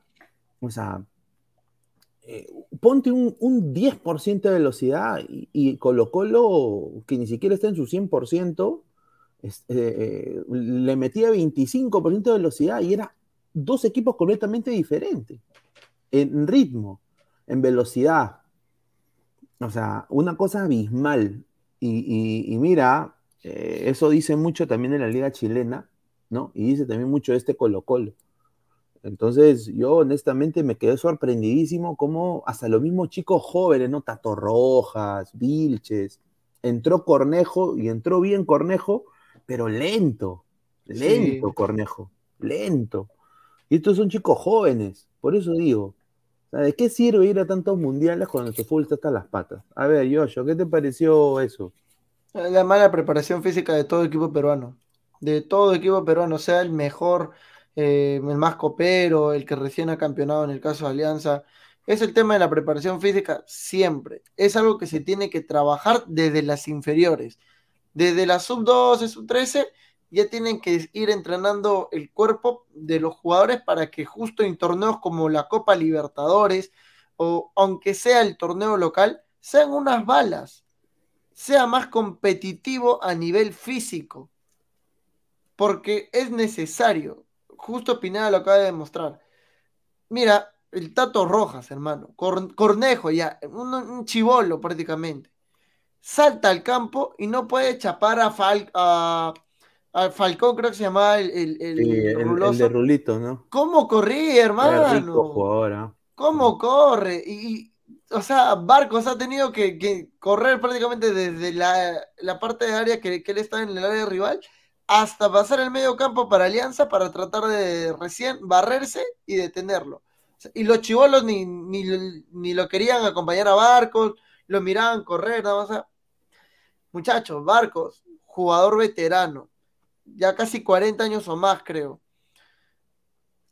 o sea, eh, ponte un, 10% de velocidad y, Colo Colo, que ni siquiera está en su 100%, eh, eh, le metía 25% de velocidad y era dos equipos completamente diferentes en ritmo, en velocidad. O sea, una cosa abismal. Y, mira, eso dice mucho también de la liga chilena, ¿no? Y dice también mucho de este Colo Colo. Entonces, yo honestamente me quedé sorprendidísimo cómo hasta los mismos chicos jóvenes, ¿no? Tato Rojas, Vilches, entró Cornejo y entró bien Cornejo, pero lento, lento Cornejo, lento. Y estos son chicos jóvenes, por eso digo, ¿de qué sirve ir a tantos mundiales cuando nuestro fútbol está hasta las patas? A ver, Yoyo, ¿qué te pareció eso? La mala preparación física de todo equipo peruano, de todo equipo peruano, sea el mejor eh, el más copero, el que recién ha campeonado en el caso de Alianza. Es el tema de la preparación física siempre. Es algo que se tiene que trabajar desde las inferiores. Desde la sub-12, sub-13, ya tienen que ir entrenando el cuerpo de los jugadores para que justo en torneos como la Copa Libertadores o aunque sea el torneo local, sean unas balas, sea más competitivo a nivel físico, porque es necesario justo Pineda lo acaba de demostrar. Mira, el Tato Rojas, hermano, Cornejo ya, un, chivolo prácticamente. Salta al campo y no puede chapar a, Falcón, creo que se llamaba el, el, el, de Rulito, ¿no? ¿Cómo corría, hermano? ¿ah? ¿Cómo corre? Y, o sea, Barcos ha tenido que, correr prácticamente desde la, parte de área que, que, él está en el área rival hasta pasar el medio campo para Alianza para tratar de recién barrerse y detenerlo. Y los chivolos ni, ni, lo querían acompañar a Barcos, lo miraban correr, nada más. Muchachos, Barcos, jugador veterano, ya casi 40 años o más, creo.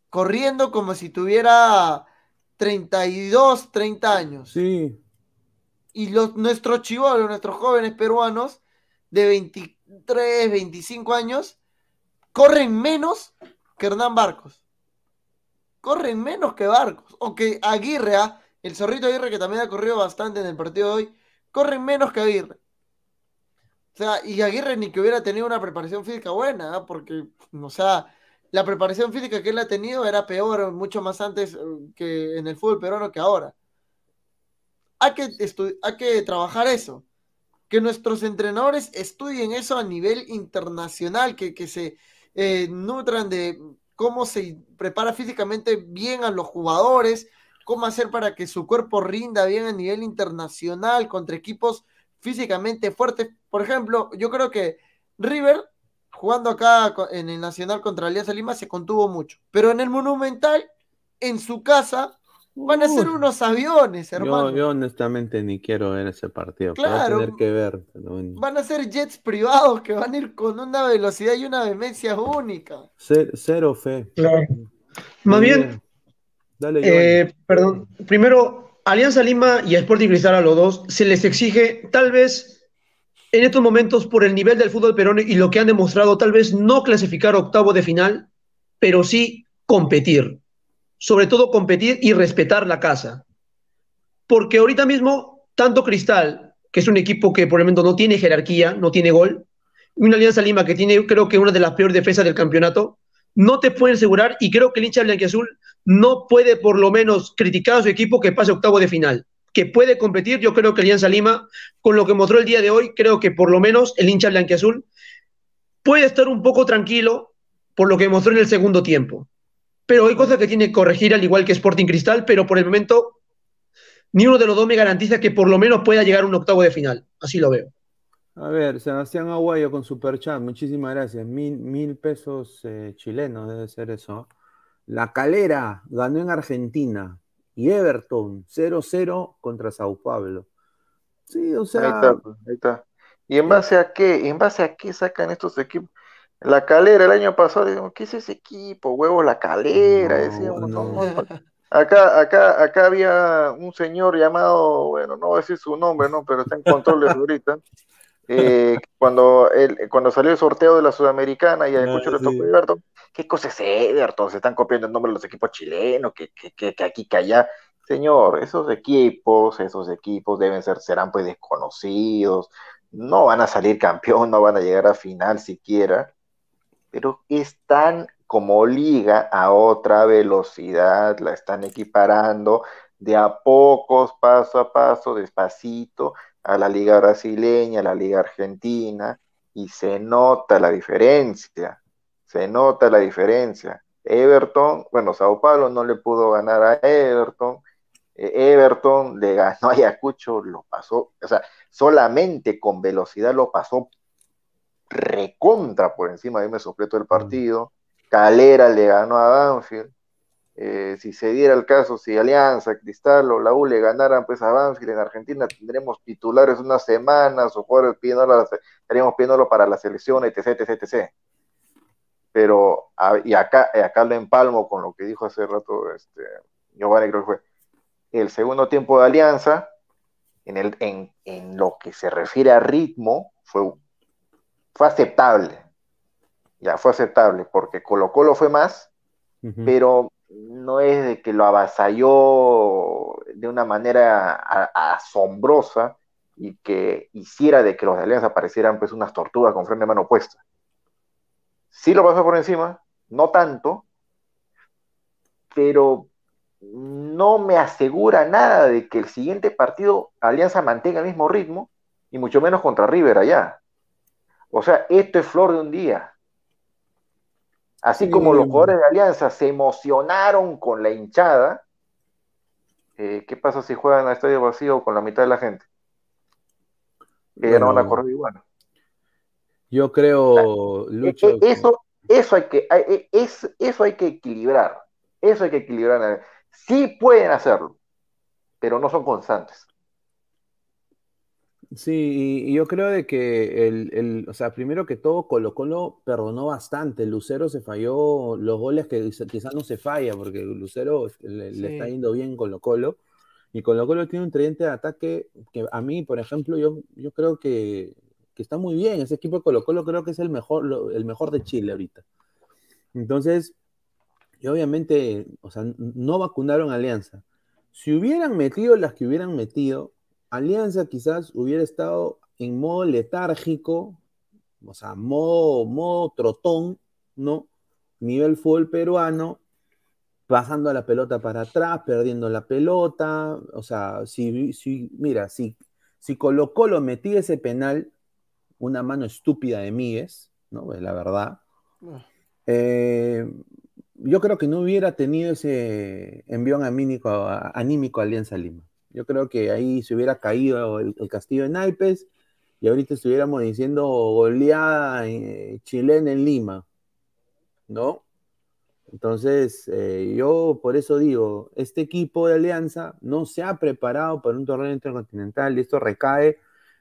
Corriendo como si tuviera 32, 30 años. Sí. Y los, nuestros chivolos, nuestros jóvenes peruanos de 20, 3, 25 años, corren menos que Hernán Barcos. Corren menos que Barcos. O que Aguirre, ¿ah? el zorrito Aguirre, que también ha corrido bastante en el partido de hoy, corren menos que Aguirre. O sea, y Aguirre ni que hubiera tenido una preparación física buena, ¿ah? porque, o sea, la preparación física que él ha tenido era peor, mucho más antes eh, que en el fútbol peruano que ahora. Hay que, hay que trabajar eso que nuestros entrenadores estudien eso a nivel internacional, que, se eh, nutran de cómo se prepara físicamente bien a los jugadores, cómo hacer para que su cuerpo rinda bien a nivel internacional contra equipos físicamente fuertes. Por ejemplo, yo creo que River, jugando acá en el Nacional contra Alianza Lima, se contuvo mucho, pero en el Monumental, en su casa, Van a ser unos aviones, hermano. Yo, honestamente ni quiero ver ese partido. Claro. tener que ver. Van a ser jets privados que van a ir con una velocidad y una vehemencia única. Cero, fe. Claro. Más bien. Dale, eh, perdón. Primero, Alianza Lima y Sporting Cristal a los dos se les exige, tal vez en estos momentos, por el nivel del fútbol peruano y lo que han demostrado, tal vez no clasificar octavo de final, pero sí competir sobre todo competir y respetar la casa. Porque ahorita mismo, tanto Cristal, que es un equipo que por el momento no tiene jerarquía, no tiene gol, una Alianza Lima que tiene, creo que una de las peores defensas del campeonato, no te pueden asegurar, y creo que el hincha blanquiazul no puede por lo menos criticar a su equipo que pase octavo de final. Que puede competir, yo creo que Alianza Lima, con lo que mostró el día de hoy, creo que por lo menos el hincha blanquiazul puede estar un poco tranquilo por lo que mostró en el segundo tiempo pero hay cosas que tiene que corregir al igual que Sporting Cristal, pero por el momento ni uno de los dos me garantiza que por lo menos pueda llegar a un octavo de final. Así lo veo. A ver, Sebastián Aguayo con Superchat, muchísimas gracias. Mil, mil pesos eh, chilenos debe ser eso. La Calera ganó en Argentina y Everton 0-0 contra Sao Paulo. Sí, o sea. Ahí está, ahí está. ¿Y en base a qué? ¿En base a qué sacan estos equipos? La calera el año pasado, decimos, ¿qué es ese equipo? Huevo, la calera, decíamos, Acá, acá, acá había un señor llamado, bueno, no voy a decir su nombre, ¿no? Pero está en control de ahorita. Eh, cuando, el, cuando salió el sorteo de la Sudamericana y escuchó ah, sí. Everton, ¿qué cosa es Everton? Se están copiando el nombre de los equipos chilenos, que, que, que, aquí, que allá. señor, esos equipos, esos equipos deben ser, serán pues desconocidos, no van a salir campeón, no van a llegar a final siquiera, pero están como liga a otra velocidad, la están equiparando de a pocos, paso a paso, despacito, a la liga brasileña, a la liga argentina, y se nota la diferencia, se nota la diferencia. Everton, bueno, Sao Paulo no le pudo ganar a Everton, eh, Everton le ganó a Ayacucho, lo pasó, o sea, solamente con velocidad lo pasó recontra por encima, de me sopló el partido. Calera le ganó a Banfield. Eh, si se diera el caso, si Alianza, Cristal o la U le ganaran pues a Banfield en Argentina, tendremos titulares unas semanas o jugadores pidiéndolo, estaríamos pidiéndolo para la selección, etc, etc, etc. Pero, y acá, acá lo empalmo con lo que dijo hace rato este, Giovanni, creo que fue, el segundo tiempo de Alianza, en, el, en, en lo que se refiere a ritmo, fue, fue aceptable. Ya fue aceptable, porque Colo Colo fue más, pero no es de que lo avasalló de una manera asombrosa y que hiciera de que los Alianza parecieran pues unas tortugas con frente de mano puesta. Sí lo pasó por encima, no tanto, pero no me asegura nada de que el siguiente partido Alianza mantenga el mismo ritmo y mucho menos contra River allá. O sea, esto es flor de un día. Así como los jugadores de Alianza se emocionaron con la hinchada, eh, ¿qué pasa si juegan a estadio vacío con la mitad de la gente? Que ya no van a correr igual. Yo creo, e, Lucho. E, eso, eso, hay que, e, eso hay que equilibrar. Eso hay que equilibrar. Sí pueden hacerlo, pero no son constantes. Sí, y yo creo de que el, el, o sea, primero que todo, Colo Colo perdonó bastante. Lucero se falló los goles que quizás no se falla, porque Lucero le, está yendo bien Colo Colo. Y Colo Colo tiene un tridente de ataque que a mí, por ejemplo, yo, yo creo que, que está muy bien. Ese equipo de Colo Colo creo que es el mejor, el mejor de Chile ahorita. Entonces, y obviamente, o sea, no vacunaron a Alianza. Si hubieran metido las que hubieran metido, Alianza quizás hubiera estado en modo letárgico, o sea, modo, modo trotón, ¿no? Nivel full peruano, pasando la pelota para atrás, perdiendo la pelota, o sea, si, si mira, si, si Colo Colo metía ese penal, una mano estúpida de Míguez, ¿no? Es la verdad. Ah. Eh, yo creo que no hubiera tenido ese envión anímico, anímico a Alianza Lima. Yo creo que ahí se hubiera caído el, castillo de naipes y ahorita estuviéramos diciendo goleada eh, chilena en Lima, ¿no? Entonces, eh, yo por eso digo, este equipo de Alianza no se ha preparado para un torneo intercontinental y esto recae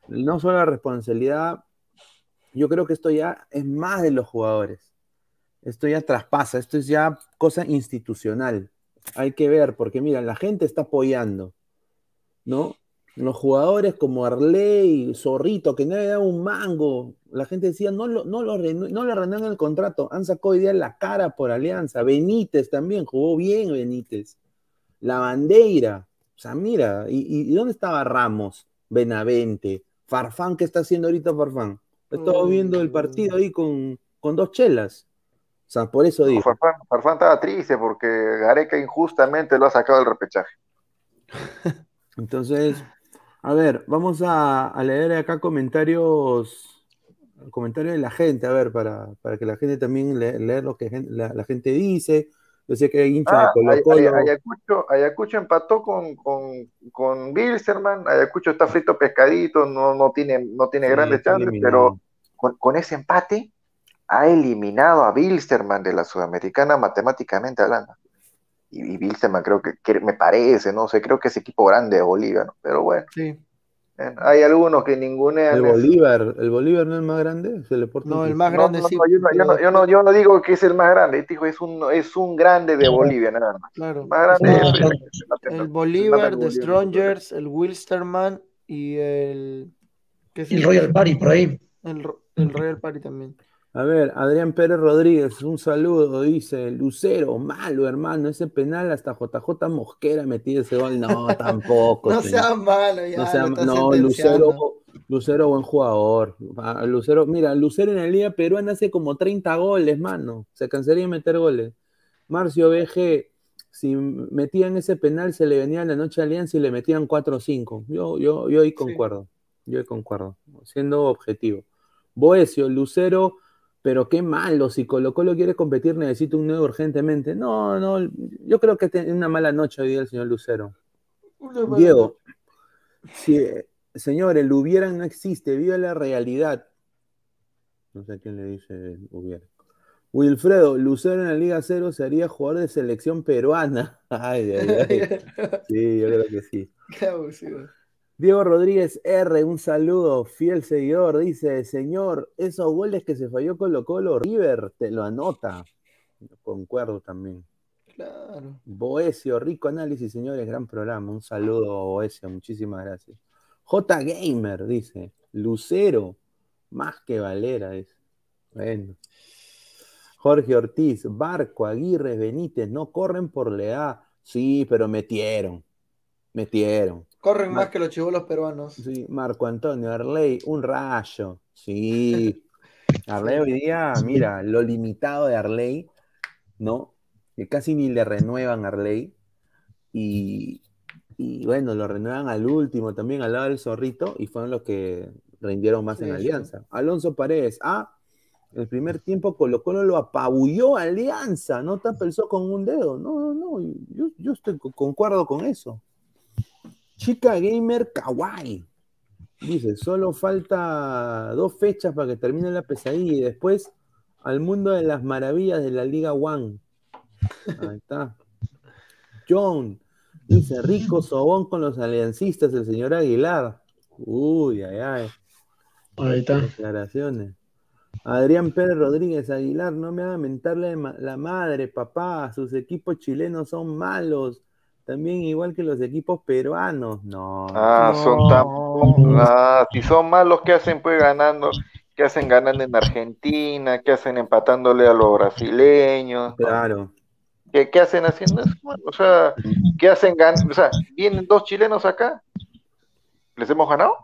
no solo la responsabilidad, yo creo que esto ya es más de los jugadores esto ya traspasa, esto es ya cosa institucional. Hay que ver, porque mira, la gente está apoyando, ¿no? Los jugadores como Arley, Zorrito, que no le dado un mango, la gente decía, no, lo, no, lo, no le renuevan el contrato, han sacado hoy día la cara por Alianza, Benítez también, jugó bien Benítez, la bandera, o sea, mira, ¿y, dónde estaba Ramos, Benavente, Farfán, qué está haciendo ahorita Farfán? Estaba viendo el partido ahí con, con dos chelas. O sea, por eso digo. Farfán, estaba triste porque Gareca injustamente lo ha sacado del repechaje. Entonces, a ver, vamos a, leer acá comentarios, comentarios de la gente, a ver, para, para que la gente también lea lo que la, gente dice. Yo sé que hay de ah, Colo Colo. Ayacucho, Ayacucho, empató con, con, con Bilsterman. Ayacucho está frito pescadito, no, no tiene, no tiene grandes chances, pero con, con, ese empate ha eliminado a Bilsterman de la Sudamericana matemáticamente hablando. Y, y Bilsterman creo que, me parece, no sé, creo que es equipo grande de Bolivia, ¿no? Pero bueno. Sí. hay algunos que ningunean. El Bolívar, ¿el Bolívar no es el más grande? ¿Se le no, el más grande sí. yo, no, yo, no, digo que es el más grande, este es un, es un grande de Bolivia, nada más. Claro. Más grande el, Bolívar, The Strongers, el Wilsterman y el. el Royal Party por ahí. El, el Royal Party también. A ver, Adrián Pérez Rodríguez, un saludo, dice, Lucero, malo hermano, ese penal hasta JJ Mosquera metió ese gol, no, tampoco. no sea malo, ya. No, sea, no Lucero, Lucero, buen jugador. Ah, Lucero, mira, Lucero en la Liga Peruana hace como 30 goles, mano, se cansaría de meter goles. Marcio BG, si metían ese penal, se le venía la noche a Alianza y le metían 4 o 5. Yo, yo, yo ahí concuerdo, yo ahí concuerdo, siendo objetivo. Boesio, Lucero pero qué malo, si Colo Colo quiere competir necesita un nuevo urgentemente. No, no, yo creo que tiene una mala noche hoy día el señor Lucero. Diego, si, señor, el hubieran no existe, viva la realidad. No sé quién le dice hubiera. Wilfredo, Lucero en la Liga Cero sería jugador de selección peruana. Ay, ay, ay. Sí, yo creo que sí. Diego Rodríguez R, un saludo, fiel seguidor, dice, señor, esos goles que se falló Colo Colo, River te lo anota. Concuerdo también. Claro. Boesio, rico análisis, señores, gran programa. Un saludo, Boesio, muchísimas gracias. J Gamer, dice, Lucero, más que Valera, es. Bueno. Jorge Ortiz, Barco, Aguirre, Benítez, no corren por la Sí, pero metieron. Metieron. Corren más que los chivolos peruanos. Sí, Marco Antonio Arley, un rayo. Sí. Arley hoy día, mira, lo limitado de Arley, ¿no? Que casi ni le renuevan a Arley. Y, bueno, lo renuevan al último también, al lado del zorrito, y fueron los que rindieron más en Alianza. Alonso Paredes, ah, el primer tiempo Colo Colo lo apabulló Alianza, no tapelzó con un dedo. No, no, no, yo, yo estoy concuerdo con eso. Chica Gamer Kawaii. Dice, solo falta dos fechas para que termine la pesadilla y después al mundo de las maravillas de la Liga One. Ahí está. John dice, rico sobón con los aliancistas, el señor Aguilar. Uy, ay, ay. Ahí está. Declaraciones. Adrián Pérez Rodríguez Aguilar, no me haga mentarle la madre, papá, sus equipos chilenos son malos también igual que los equipos peruanos, no. Ah, son tan. Ah, si son malos, ¿qué hacen pues ganando? ¿Qué hacen ganando en Argentina? ¿Qué hacen empatándole a los brasileños? Claro. ¿Qué, qué hacen haciendo eso? o sea, ¿qué hacen ganando? O sea, vienen dos chilenos acá. ¿Les hemos ganado?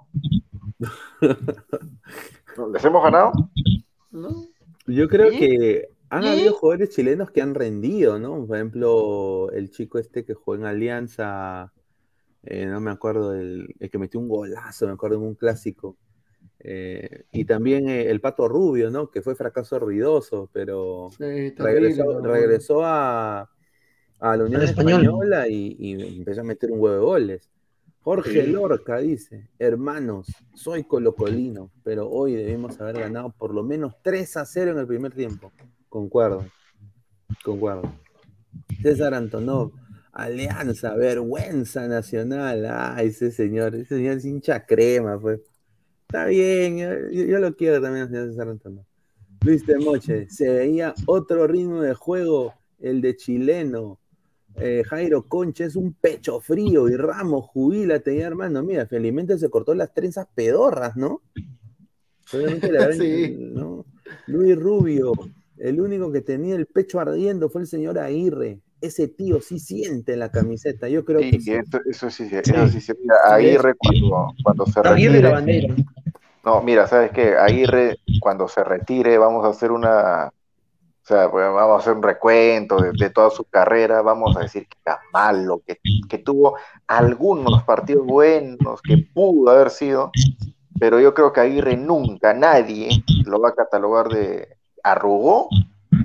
¿Les hemos ganado? No. Yo creo que han habido jugadores chilenos que han rendido, ¿no? Por ejemplo, el chico este que jugó en Alianza, eh, no me acuerdo, el, que metió un golazo, me acuerdo en un clásico. Eh, y también eh, el Pato Rubio, ¿no? Que fue fracaso ruidoso, pero regresó, a, la Unión Española y, empezó a meter un huevo de goles. Jorge Lorca dice, hermanos, soy colocolino, pero hoy debemos haber ganado por lo menos 3 a 0 en el primer tiempo. Concuerdo. Concuerdo. César Antonov. Alianza, vergüenza nacional. Ah, ese señor, ese señor es hincha crema, pues. Está bien, yo, lo quiero también, señor César Antonov. Luis Temoche, se veía otro ritmo de juego, el de chileno. Eh, Jairo Concha es un pecho frío y Ramos, jubilate ya, hermano. Mira, felizmente se cortó las trenzas pedorras, ¿no? sí. ¿no? Luis Rubio, el único que tenía el pecho ardiendo fue el señor Aguirre. Ese tío sí siente la camiseta. Yo creo que. Sí. Eso, sí, eso sí se mira. Aguirre cuando, cuando se Aguirre la bandera. No, mira, ¿sabes qué? Aguirre, cuando se retire, vamos a hacer una. O sea, pues, vamos a hacer un recuento de, toda su carrera. Vamos a decir que era malo, que, que tuvo algunos partidos buenos, que pudo haber sido. Pero yo creo que Aguirre nunca, nadie lo va a catalogar de, arrugó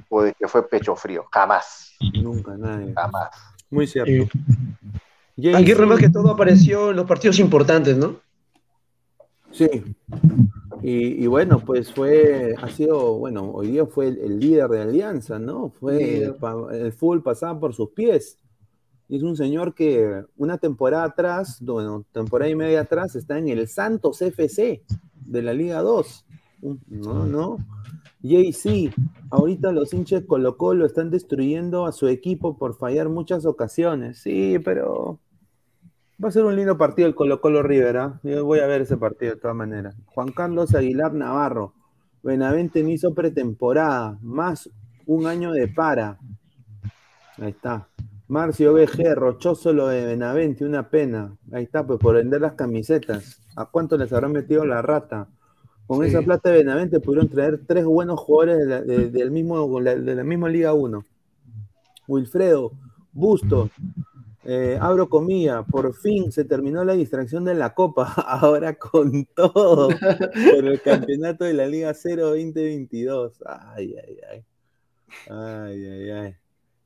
o de que fue pecho frío. Jamás. Nunca, nadie. Jamás. Muy cierto. Aguirre más que todo apareció en los partidos importantes, ¿no? Sí. Y, bueno, pues fue, ha sido, bueno, hoy día fue el, líder de Alianza, ¿no? Fue el, full pasaba por sus pies. Y es un señor que una temporada atrás, bueno, temporada y media atrás, está en el Santos FC de la Liga 2. No, no. JC, ahorita los hinchas Colo Colo están destruyendo a su equipo por fallar muchas ocasiones. Sí, pero va a ser un lindo partido el Colo Colo Rivera. ¿ah? Yo voy a ver ese partido de todas maneras. Juan Carlos Aguilar Navarro. Benavente no hizo pretemporada, más un año de para. Ahí está. Marcio BG, rochoso lo de Benavente, una pena. Ahí está, pues por vender las camisetas. ¿A cuánto les habrán metido la rata? Con esa plata de Benavente pudieron traer tres buenos jugadores de la, del mismo, de la misma Liga 1. Wilfredo, Busto, eh, abro comilla, por fin se terminó la distracción de la Copa, ahora con todo por el campeonato de la Liga 0 2022. Ay, ay, ay. Ay, ay, ay.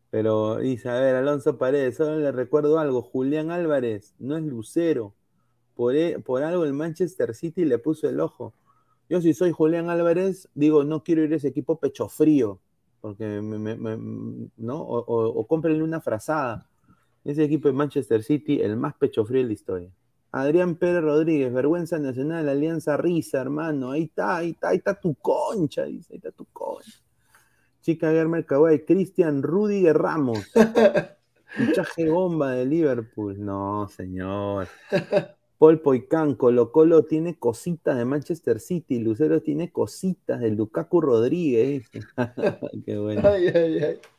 Pero dice, a ver, Alonso Paredes, solo le recuerdo algo, Julián Álvarez no es Lucero. Por, e, por algo el Manchester City le puso el ojo. Yo si soy Julián Álvarez, digo, no quiero ir a ese equipo pecho frío, porque me, ¿no? O, o, cómprenle una frazada. Ese equipo de Manchester City, el más pecho frío de la historia. Adrián Pérez Rodríguez, vergüenza nacional, Alianza Risa, hermano. Ahí está, ahí está, ahí está tu concha, dice, ahí está tu concha. Chica Germer Kawai, Cristian Rudiger Ramos. Fichaje bomba de Liverpool. No, señor. Paul Poicán, Colo Colo tiene cositas de Manchester City, Lucero tiene cositas de Lukaku Rodríguez. Qué bueno.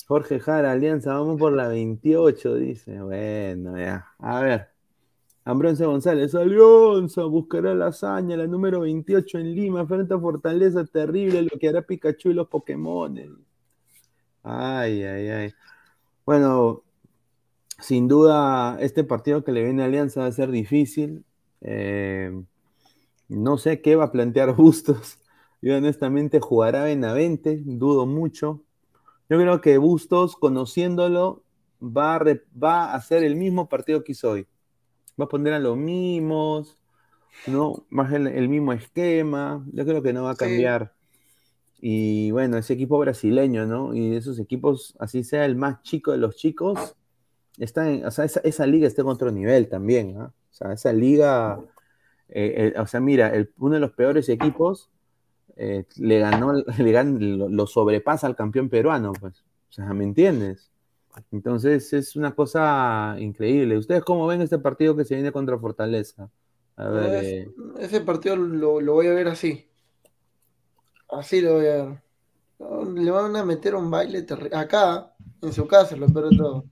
Jorge Jara, Alianza, vamos por la 28, dice. Bueno, ya. A ver. Ambronce González, Alianza, buscará la hazaña, la número 28 en Lima, frente a Fortaleza, terrible lo que hará Pikachu y los Pokémon. Ay, ay, ay. Bueno, sin duda, este partido que le viene a Alianza va a ser difícil. Eh, no sé qué va a plantear Bustos. Yo honestamente jugará Benavente, dudo mucho. Yo creo que Bustos, conociéndolo, va a, va a hacer el mismo partido que hizo hoy. Va a poner a los mismos, ¿no? Más el, el mismo esquema. Yo creo que no va a cambiar. Y bueno, ese equipo brasileño, ¿no? Y esos equipos, así sea el más chico de los chicos, está en, o sea, esa, liga está en otro nivel también, O sea, esa liga, eh, eh, o sea, mira, uno de los peores equipos eh, le ganó, le lo, sobrepasa al campeón peruano, pues. O sea, ¿me entiendes? Entonces es una cosa increíble. ¿Ustedes cómo ven este partido que se viene contra Fortaleza? A ver, ese partido lo, lo voy a ver así. Así lo voy a ver. le van a meter un baile terrible. Acá, en su casa, lo peor de todo.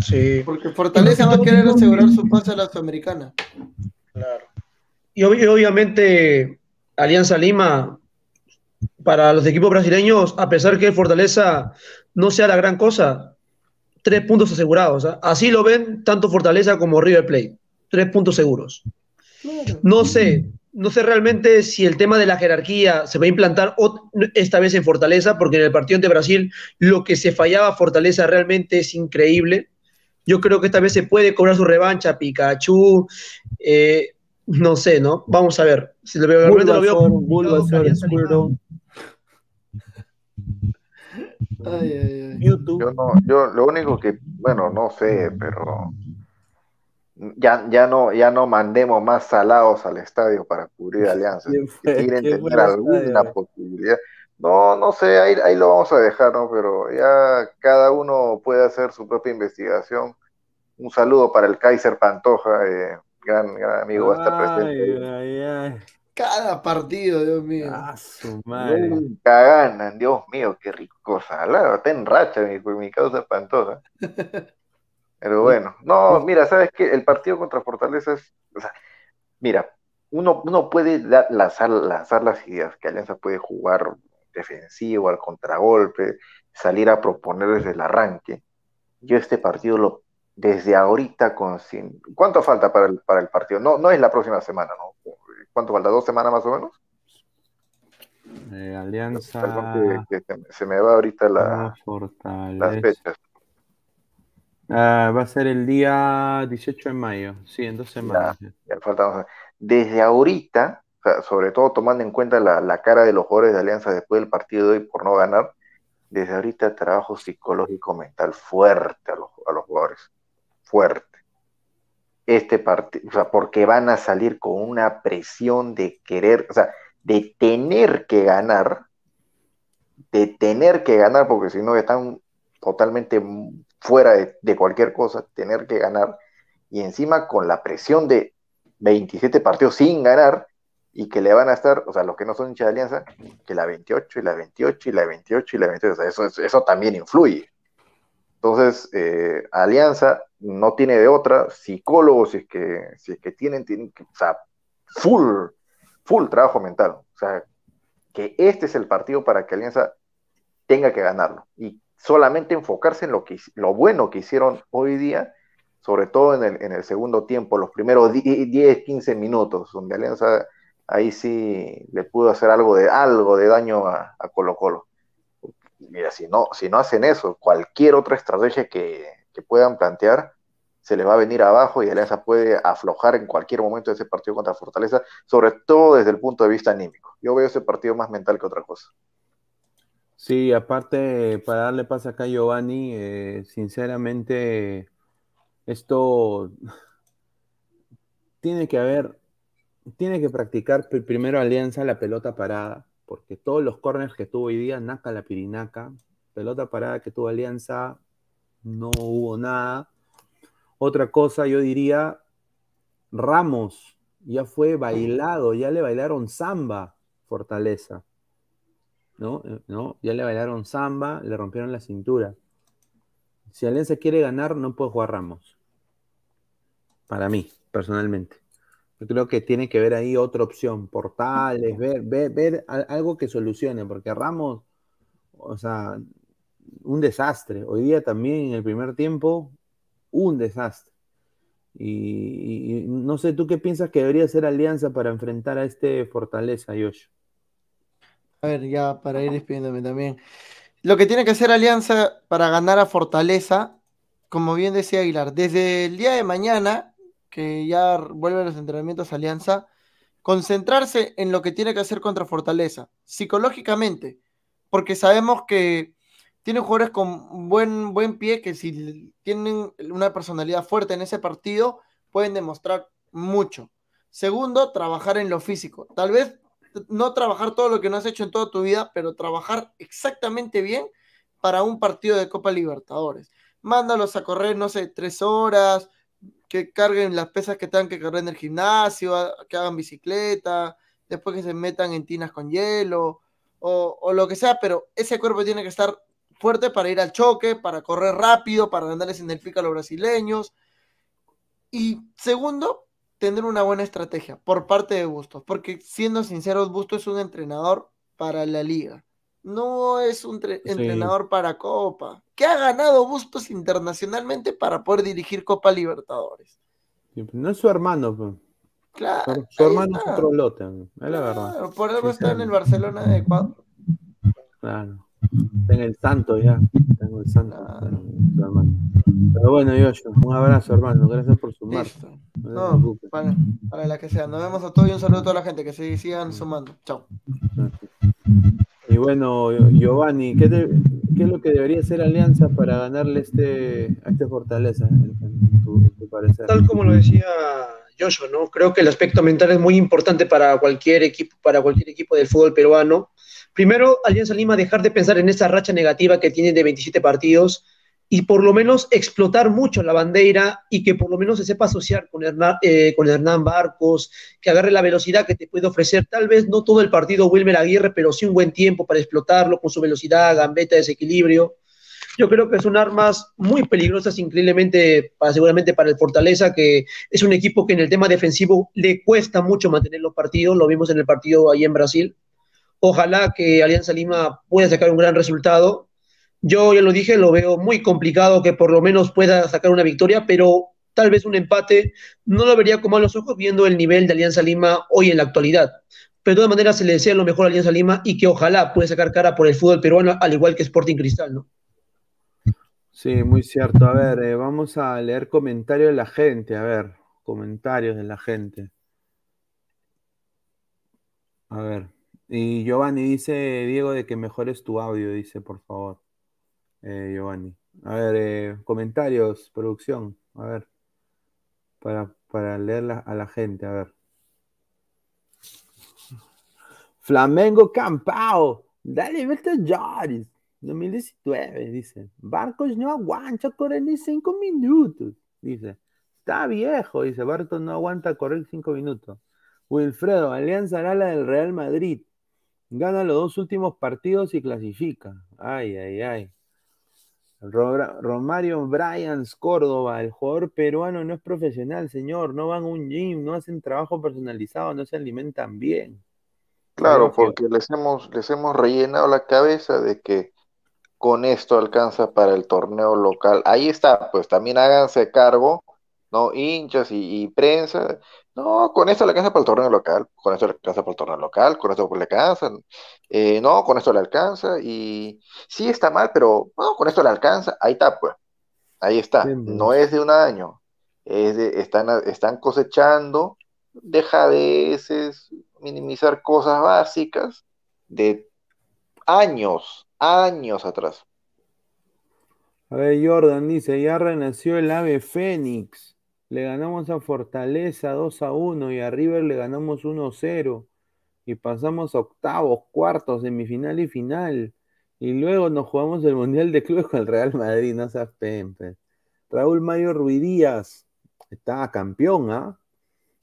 Sí. Porque Fortaleza va a querer asegurar su pase a la Sudamericana. Claro. Y obviamente, Alianza Lima, para los equipos brasileños, a pesar que Fortaleza no sea la gran cosa, tres puntos asegurados. ¿ah? Así lo ven tanto Fortaleza como River Plate. Tres puntos seguros. No sé, no sé realmente si el tema de la jerarquía se va a implantar esta vez en Fortaleza, porque en el partido de Brasil lo que se fallaba Fortaleza realmente es increíble. Yo creo que esta vez se puede cobrar su revancha, Pikachu, eh, no sé, ¿no? Vamos a ver. Si lo veo, realmente lo veo. Yo, no, yo lo único que, bueno, no sé, pero ya, ya, no, ya no mandemos más salados al estadio para cubrir alianzas. quieren tener alguna posibilidad. No, no sé, ahí, ahí lo vamos a dejar, ¿no? Pero ya cada uno puede hacer su propia investigación. Un saludo para el Kaiser Pantoja, eh, gran, gran amigo, va a estar presente. Cada partido, Dios mío. Ah, su madre. Nunca ganan, Dios mío, qué rico salado. Está en racha mi, mi causa Pantoja. Pero bueno, no, mira, ¿sabes qué? El partido contra Fortaleza es, o sea, mira, uno, uno puede lanzar, lanzar las ideas que Alianza puede jugar defensivo, al contragolpe, salir a proponer desde el arranque. Yo este partido lo, desde ahorita con sin, ¿cuánto falta para el, para el partido? No, no es la próxima semana, ¿no? ¿Cuánto falta? ¿Dos semanas más o menos? Eh, Alianza. se, me va ahorita la, las fechas. Ah, va a ser el día 18 de mayo, sí, en dos semanas. Desde ahorita, sobre todo tomando en cuenta la, cara de los jugadores de Alianza después del partido de hoy por no ganar, desde ahorita trabajo psicológico mental fuerte a los, a los jugadores, fuerte. Este partido, o sea, porque van a salir con una presión de querer, o sea, de tener que ganar, de tener que ganar, porque si no están totalmente fuera de, cualquier cosa, tener que ganar, y encima con la presión de 27 partidos sin ganar, y que le van a estar, o sea, los que no son hinchas de Alianza, que la 28 y la 28 y la 28 y la 28, o sea, eso, eso también influye. Entonces, eh, Alianza no tiene de otra, psicólogos, si es que, si es que tienen, tienen que, o sea, full, full trabajo mental. O sea, que este es el partido para que Alianza tenga que ganarlo. Y solamente enfocarse en lo, que, lo bueno que hicieron hoy día, sobre todo en el, en el segundo tiempo, los primeros 10, 15 minutos, donde Alianza ahí sí le pudo hacer algo de, algo de daño a, Colo Colo. Mira, si no, si no hacen eso, cualquier otra estrategia que, que puedan plantear, se le va a venir abajo y Alianza puede aflojar en cualquier momento ese partido contra Fortaleza, sobre todo desde el punto de vista anímico. Yo veo ese partido más mental que otra cosa. Sí, aparte, para darle paso acá a Giovanni, eh, sinceramente, esto tiene que haber, tiene que practicar primero Alianza la pelota parada, porque todos los corners que tuvo hoy día, Naca la Pirinaca, pelota parada que tuvo Alianza, no hubo nada. Otra cosa, yo diría, Ramos ya fue bailado, ya le bailaron samba Fortaleza. ¿No? Eh, ¿No? Ya le bailaron samba, le rompieron la cintura. Si Alianza quiere ganar, no puede jugar Ramos. Para mí, personalmente. Yo creo que tiene que ver ahí otra opción, portales, ver, ver, ver algo que solucione, porque Ramos, o sea, un desastre. Hoy día también en el primer tiempo un desastre. Y, no sé, ¿tú qué piensas que debería ser Alianza para enfrentar a este Fortaleza, Yosh? A ver, ya para ir despidiéndome también. Lo que tiene que hacer Alianza para ganar a Fortaleza, como bien decía Aguilar, desde el día de mañana, que ya vuelven los entrenamientos Alianza, concentrarse en lo que tiene que hacer contra Fortaleza, psicológicamente, porque sabemos que tienen jugadores con buen, buen pie que si tienen una personalidad fuerte en ese partido, pueden demostrar mucho. Segundo, trabajar en lo físico. Tal vez no trabajar todo lo que no has hecho en toda tu vida, pero trabajar exactamente bien para un partido de Copa Libertadores. Mándalos a correr, no sé, tres horas, que carguen las pesas que tengan que cargar en el gimnasio, que hagan bicicleta, después que se metan en tinas con hielo o, lo que sea, pero ese cuerpo tiene que estar fuerte para ir al choque, para correr rápido, para ganarles en el pico a los brasileños. Y segundo, tener una buena estrategia por parte de Bustos, porque siendo sinceros, Bustos es un entrenador para la liga. No es un entrenador para Copa. ¿Qué ha ganado Bustos internacionalmente para poder dirigir Copa Libertadores? no es su hermano. Pues. Claro. Su, hermano es otro lote, es la verdad. Por algo está en el Barcelona de Ecuador. Claro. Tengo el santo ya. Tengo el santo. Pero bueno, yo un abrazo, hermano. Gracias por sumar. No, para, para, la que sea. Nos vemos a todos y un saludo a toda la gente. Que se sigan sumando. Chao. Y bueno, Giovanni, ¿qué, ¿qué, es lo que debería hacer Alianza para ganarle este, a este Fortaleza, en, tu, parecer? Tal como lo decía Joshua, ¿no? Creo que el aspecto mental es muy importante para cualquier equipo, para cualquier equipo del fútbol peruano. Primero, Alianza Lima dejar de pensar en esa racha negativa que tiene de 27 partidos y por lo menos explotar mucho la bandera y que por lo menos se sepa asociar con Hernán, eh, con Hernán Barcos, que agarre la velocidad que te puede ofrecer, tal vez no todo el partido Wilmer Aguirre, pero sí un buen tiempo para explotarlo con su velocidad, gambeta, desequilibrio. Yo creo que son armas muy peligrosas, increíblemente, para, seguramente para el Fortaleza, que es un equipo que en el tema defensivo le cuesta mucho mantener los partidos, lo vimos en el partido ahí en Brasil. Ojalá que Alianza Lima pueda sacar un gran resultado. Yo ya lo dije, lo veo muy complicado que por lo menos pueda sacar una victoria, pero tal vez un empate no lo vería como a los ojos viendo el nivel de Alianza Lima hoy en la actualidad. Pero de todas maneras se le desea lo mejor a Alianza Lima y que ojalá pueda sacar cara por el fútbol peruano, al igual que Sporting Cristal, ¿no? Sí, muy cierto. A ver, eh, vamos a leer comentarios de la gente. A ver, comentarios de la gente. A ver. Y Giovanni dice, Diego, de que mejores tu audio, dice, por favor. Eh, Giovanni. A ver, eh, comentarios, producción. A ver. Para, para leer a la gente, a ver. Flamengo Campao. Dale vuelta Joris. 2019, dice. Barcos no aguanta correr ni cinco minutos. Dice. Está viejo, dice. Barcos no aguanta correr cinco minutos. Wilfredo, Alianza Gala del Real Madrid. Gana los dos últimos partidos y clasifica. Ay, ay, ay. Romario Bryans Córdoba, el jugador peruano no es profesional, señor. No van a un gym, no hacen trabajo personalizado, no se alimentan bien. Claro, porque les hemos, les hemos rellenado la cabeza de que con esto alcanza para el torneo local. Ahí está, pues también háganse cargo, ¿no? Hinchas y, prensa. No, con esto le alcanza para el torneo local, con esto le alcanza para el torneo local, con esto le alcanza. Eh, no, con esto le alcanza. Y sí está mal, pero no, con esto le alcanza. Ahí está, pues. Ahí está. No es de un año. Es de, están, están cosechando dejadeces, minimizar cosas básicas de años, años atrás. A ver, Jordan dice, ya renació el ave Fénix. Le ganamos a Fortaleza 2 a 1 y a River le ganamos 1 a 0. Y pasamos a octavos, cuartos, semifinal y final. Y luego nos jugamos el Mundial de Clubes con el Real Madrid, no seas pempe. Raúl Mayo Ruidías, estaba campeón, ¿ah?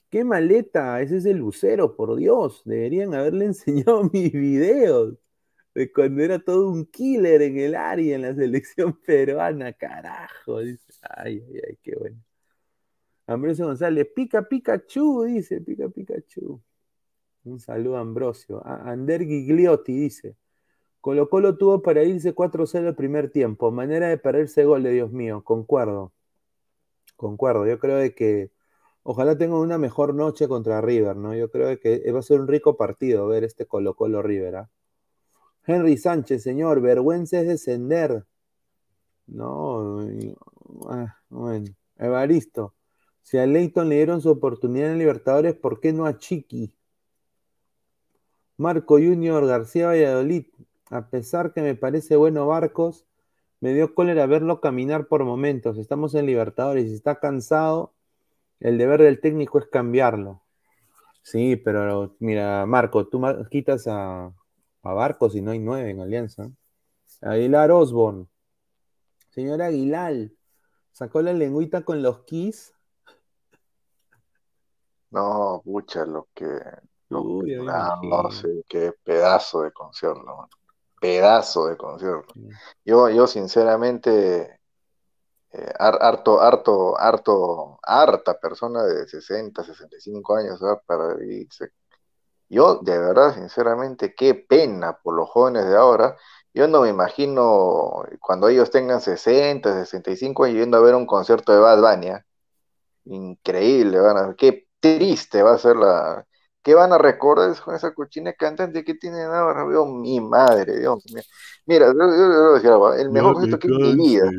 ¡Qué maleta! Ese es el Lucero, por Dios. Deberían haberle enseñado mis videos de cuando era todo un killer en el área, en la selección peruana, carajo. Ay, ay, ay, qué bueno. Ambrosio González, pica Pikachu, dice, pica Pikachu. Un saludo a Ambrosio. Ander Gigliotti dice, Colo Colo tuvo para irse 4-0 el primer tiempo. Manera de perderse gol, de Dios mío. Concuerdo. Concuerdo. Yo creo de que Ojalá tenga una mejor noche contra River, ¿no? Yo creo que va a ser un rico partido ver este Colo Colo River. ¿ah? Henry Sánchez, señor, vergüenza es descender. No, ah, bueno. Evaristo, si a Leighton le dieron su oportunidad en Libertadores, ¿por qué no a Chiqui? Marco Junior García Valladolid, a pesar que me parece bueno Barcos, me dio cólera verlo caminar por momentos. Estamos en Libertadores y está cansado el deber del técnico es cambiarlo. Sí, pero mira, Marco, tú quitas a, a Barcos y no hay nueve en Alianza. Aguilar Osborne. Señor Aguilar, ¿sacó la lengüita con los Kiss? No, pucha, lo que. no, no sé, qué pedazo de concierto, pedazo de concierto. Yo, yo sinceramente eh, harto, harto, harto, harta persona de 60, 65 años para irse. Yo, de verdad, sinceramente, qué pena por los jóvenes de ahora. Yo no me imagino cuando ellos tengan 60, 65 años yendo a ver un concierto de Bad Bunny. ¿eh? Increíble, van a, qué triste va a ser la. ¿Qué van a recordar con esa cochina cantante que tienen ahora? Veo mi madre, Dios mío. Mira, el mejor concierto que en mi vida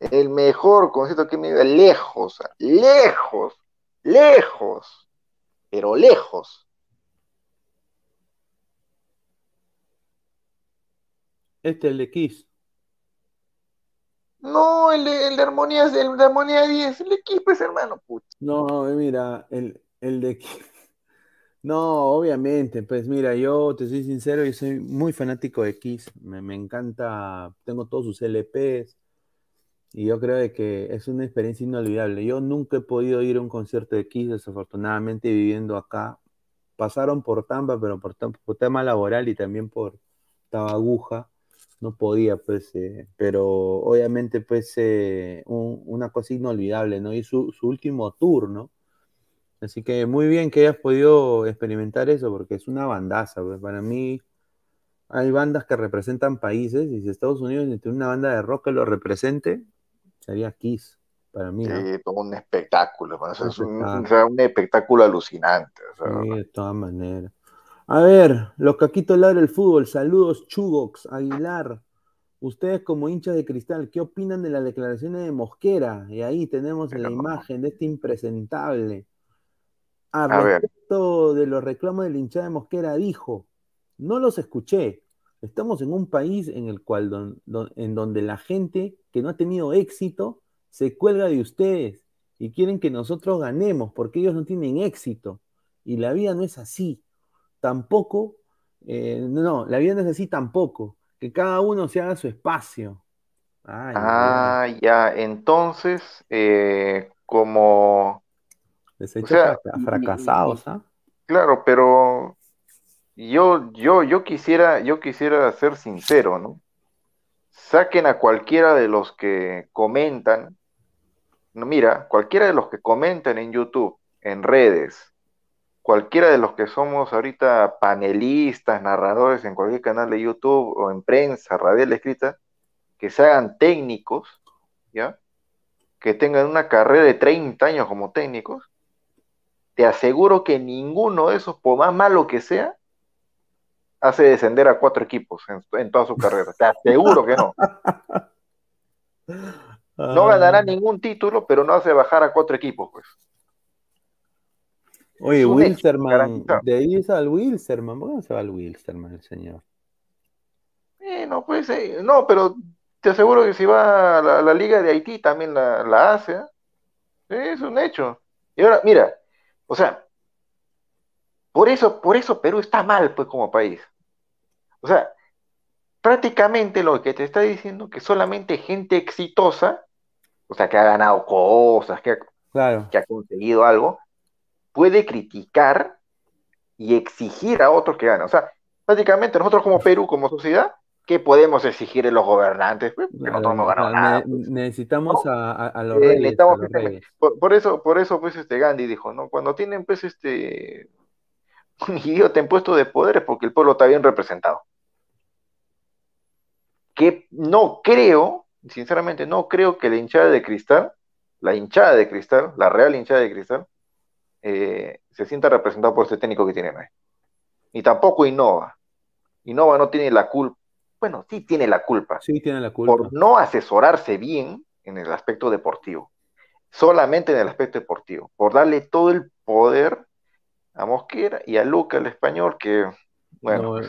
el mejor concierto que me iba lejos, lejos, lejos, pero lejos. Este, el de Kiss. No, el de, el de Armonía, el de Armonía 10, el de pues hermano. No, mira, el, el de. No, obviamente, pues mira, yo te soy sincero, yo soy muy fanático de Kiss, me, me encanta, tengo todos sus LPs, y yo creo que es una experiencia inolvidable. Yo nunca he podido ir a un concierto de Kiss, desafortunadamente viviendo acá. Pasaron por Tampa, pero por, tema laboral y también por Tabaguja, no podía, pues, eh, pero obviamente, pues, eh, una cosa inolvidable, ¿no? Y su, último tour, ¿no? Así que muy bien que hayas podido experimentar eso, porque es una bandaza, pues, para mí hay bandas que representan países, y si Estados Unidos tiene una banda de rock que lo represente, sería Kiss para mí. Sí, todo un espectáculo, es un, espectáculo alucinante. sí, de todas maneras. A ver, los caquitos ladra el fútbol. Saludos, Chugox, Aguilar. Ustedes como hinchas de cristal, ¿qué opinan de las declaraciones de Mosquera? Y ahí tenemos la imagen de este impresentable. A, respecto de los reclamos del hinchada de Mosquera, dijo, no los escuché, Estamos en un país en el cual en donde la gente que no ha tenido éxito se cuelga de ustedes y quieren que nosotros ganemos porque ellos no tienen éxito. Y la vida no es así. Tampoco, eh, no, la vida no es así tampoco. Que cada uno se haga su espacio. ah, ya, entonces, eh, como fracasados, ¿ah? Claro, pero yo, yo, yo quisiera, yo quisiera ser sincero, ¿no? Saquen a cualquiera de los que comentan, no, mira, cualquiera de los que comentan en YouTube, en redes, cualquiera de los que somos ahorita panelistas, narradores en cualquier canal de YouTube o en prensa, radial escrita, que se hagan técnicos, ¿ya? Que tengan una carrera de 30 años como técnicos, te aseguro que ninguno de esos, por más malo que sea, hace descender a cuatro equipos en, toda su carrera. Te aseguro que no. No ganará ningún título, pero no hace bajar a cuatro equipos, pues. Oye, Wilsterman, de ahí al Wilsterman, ¿por qué no se va al Wilsterman el señor? Eh, no, pues, no, pero te aseguro que si va a la, Liga de Haití también la, hace. ¿eh? Es un hecho. Y ahora, mira, o sea, por eso, por eso Perú está mal, pues, como país. O sea, prácticamente lo que te está diciendo que solamente gente exitosa, o sea, que ha ganado cosas, que que ha conseguido algo, puede criticar y exigir a otros que ganen. O sea, prácticamente nosotros como Perú, como sociedad, ¿qué podemos exigir en los gobernantes? Pues, porque nosotros no ganamos nada. Pues. Necesitamos a, los eh, reyes. Por, eso, por eso, pues, este Gandhi dijo, ¿no? Cuando tienen, pues, este, un idiota en puesto de poder es porque el pueblo está bien representado. Que no creo, sinceramente, no creo que la hinchada de cristal, la hinchada de cristal, la real hinchada de cristal, eh, se sienta representado por este técnico que tienen ahí. Y tampoco Innova. Innova no tiene la culpa. Bueno, sí tiene la culpa. Sí tiene la culpa. Por no asesorarse bien en el aspecto deportivo. Solamente en el aspecto deportivo. Por darle todo el poder a Mosquera y a Luca, el español, que, bueno,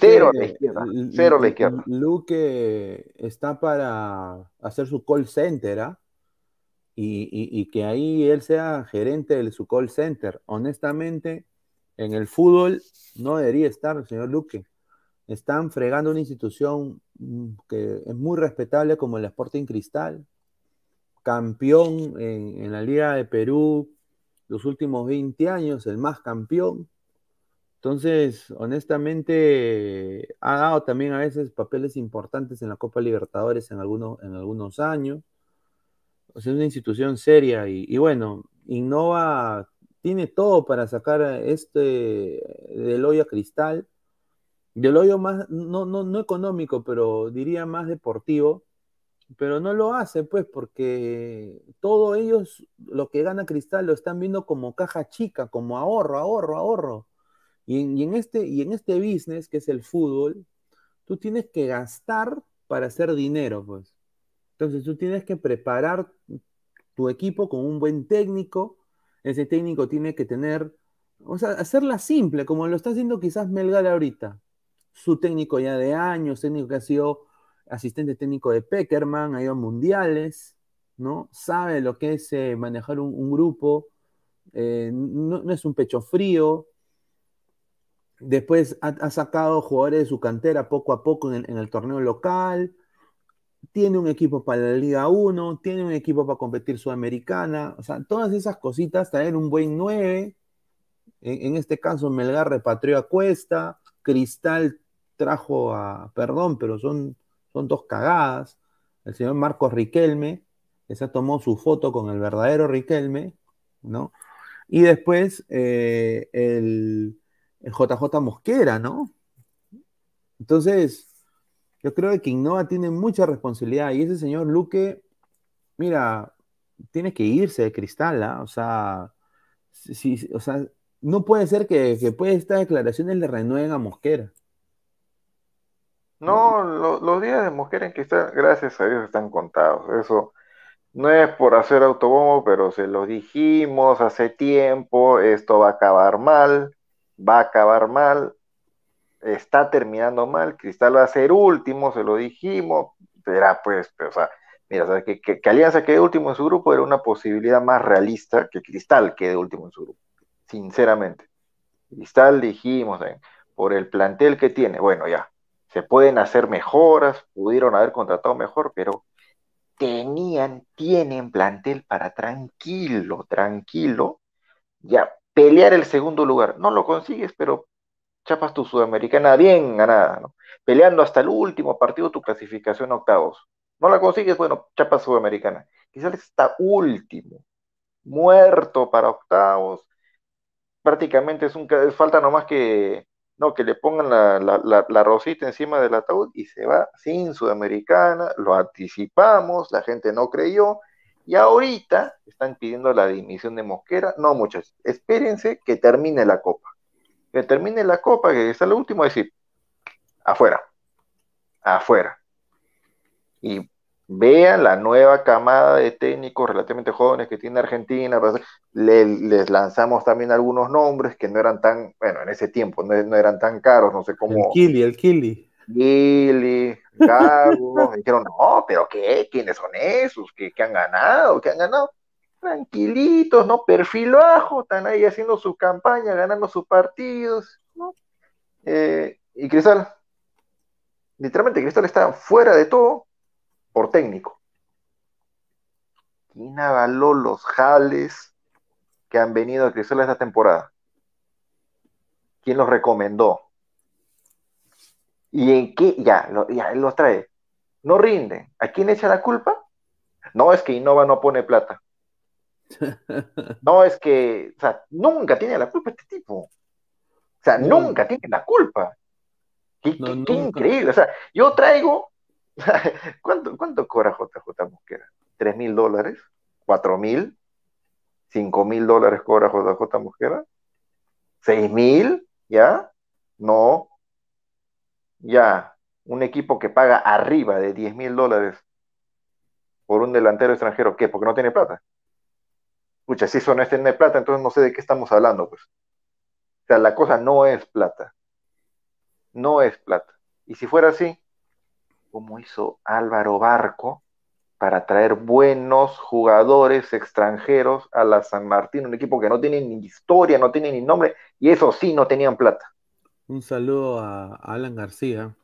cero a la izquierda. Cero a la izquierda. Luque está para hacer su call center, ¿ah? Y, que ahí él sea gerente de su call center. Honestamente, en el fútbol no debería estar señor Luque. Están fregando una institución mm, que es muy respetable como el Sporting Cristal, campeón en, en la Liga de Perú los últimos 20 años, el más campeón. Entonces, honestamente, ha dado también a veces papeles importantes en la Copa Libertadores en algunos, en algunos años es una institución seria y, bueno, Innova tiene todo para sacar este del hoyo a cristal, del hoyo más, no, no, no económico, pero diría más deportivo, pero no lo hace pues porque todos ellos lo que gana cristal lo están viendo como caja chica, como ahorro, ahorro, ahorro. Y y en, este, y en este business que es el fútbol, tú tienes que gastar para hacer dinero, pues. Entonces tú tienes que preparar tu equipo con un buen técnico. Ese técnico tiene que tener, o sea, hacerla simple, como lo está haciendo quizás Melgar ahorita. Su técnico ya de años, técnico que ha sido asistente técnico de Peckerman, ha ido a mundiales, ¿no? Sabe lo que es eh, manejar un, grupo, eh, no, es un pecho frío. Después ha, sacado jugadores de su cantera poco a poco en el torneo local tiene un equipo para la Liga 1, tiene un equipo para competir Sudamericana, o sea, todas esas cositas, traer un buen 9, en, este caso Melgar repatrió a Cuesta, Cristal trajo a, perdón, pero son, son dos cagadas, el señor Marcos Riquelme, que se tomó su foto con el verdadero Riquelme, ¿no? Y después eh, el, el JJ Mosquera, ¿no? Entonces, yo creo que Innova tiene mucha responsabilidad y ese señor Luque, mira, tiene que irse de cristal, ¿ah? o, sea, o sea, no puede ser que, que pues estas declaraciones le renueven a Mosquera. No, los días de Mosquera en cristal, gracias a Dios, están contados. Eso no es por hacer autobombo, pero se lo dijimos hace tiempo, esto va a acabar mal, va a acabar mal, está terminando mal, Cristal va a ser último, se lo dijimos, será pues, o sea, mira, que, Alianza quede último en su grupo era una posibilidad más realista que Cristal quede último en su grupo, sinceramente. Cristal dijimos, por el plantel que tiene, bueno, ya, se pueden hacer mejoras, pudieron haber contratado mejor, pero tenían, tienen plantel para tranquilo, tranquilo, ya pelear el segundo lugar. No lo consigues, pero chapas tu sudamericana bien ganada, ¿no? Peleando hasta el último partido tu clasificación a octavos. No la consigues, bueno, chapas sudamericana. Quizás está último, muerto para octavos. Prácticamente es un falta nomás que no, que le pongan la, rosita encima del ataúd y se va sin Sudamericana, lo anticipamos, la gente no creyó, y ahorita están pidiendo la dimisión de Mosquera. No, muchachos, espérense que termine la Copa. Que termine la Copa, que está lo último, decir, afuera, afuera. Y vean la nueva camada de técnicos relativamente jóvenes que tiene Argentina. Pues, les lanzamos también algunos nombres que no eran tan, bueno, en ese tiempo no, eran tan caros, no sé cómo. El Kili, el Kili. Kili, Carlos, dijeron, no, pero ¿qué? ¿Quiénes son esos? ¿Qué, han ganado? ¿Qué han ganado? Tranquilitos, ¿no? Perfil bajo, están ahí haciendo su campaña, ganando sus partidos, ¿no? Eh, y Cristal, literalmente Cristal está fuera de todo, por técnico. ¿Quién avaló los jales que han venido a Cristal esta temporada? ¿Quién los recomendó? ¿Y en qué? Ya, ya, él los trae. No rinden. ¿A quién echa la culpa? No, es que Innova no pone plata. No, es que, o sea, nunca tiene la culpa este tipo. O sea, nunca tiene la culpa. Qué, qué increíble. O sea, yo traigo ¿Cuánto, ¿Cuánto cobra JJ Mosquera? ¿Tres mil dólares? ¿Cuatro mil? ¿Cinco mil dólares cobra JJ Mosquera? ¿Seis mil? ¿Ya? No. Ya. Un equipo que paga arriba de diez mil dólares por un delantero extranjero, ¿qué? Porque no tiene plata. Escucha, si eso no es tener plata, entonces no sé de qué estamos hablando, pues. O sea, la cosa no es plata. No es plata. Y si fuera así, como hizo Álvaro Barco para traer buenos jugadores extranjeros a la San Martín, un equipo que no tiene ni historia, no tiene ni nombre, y eso sí, no tenían plata. Un saludo a Alan García,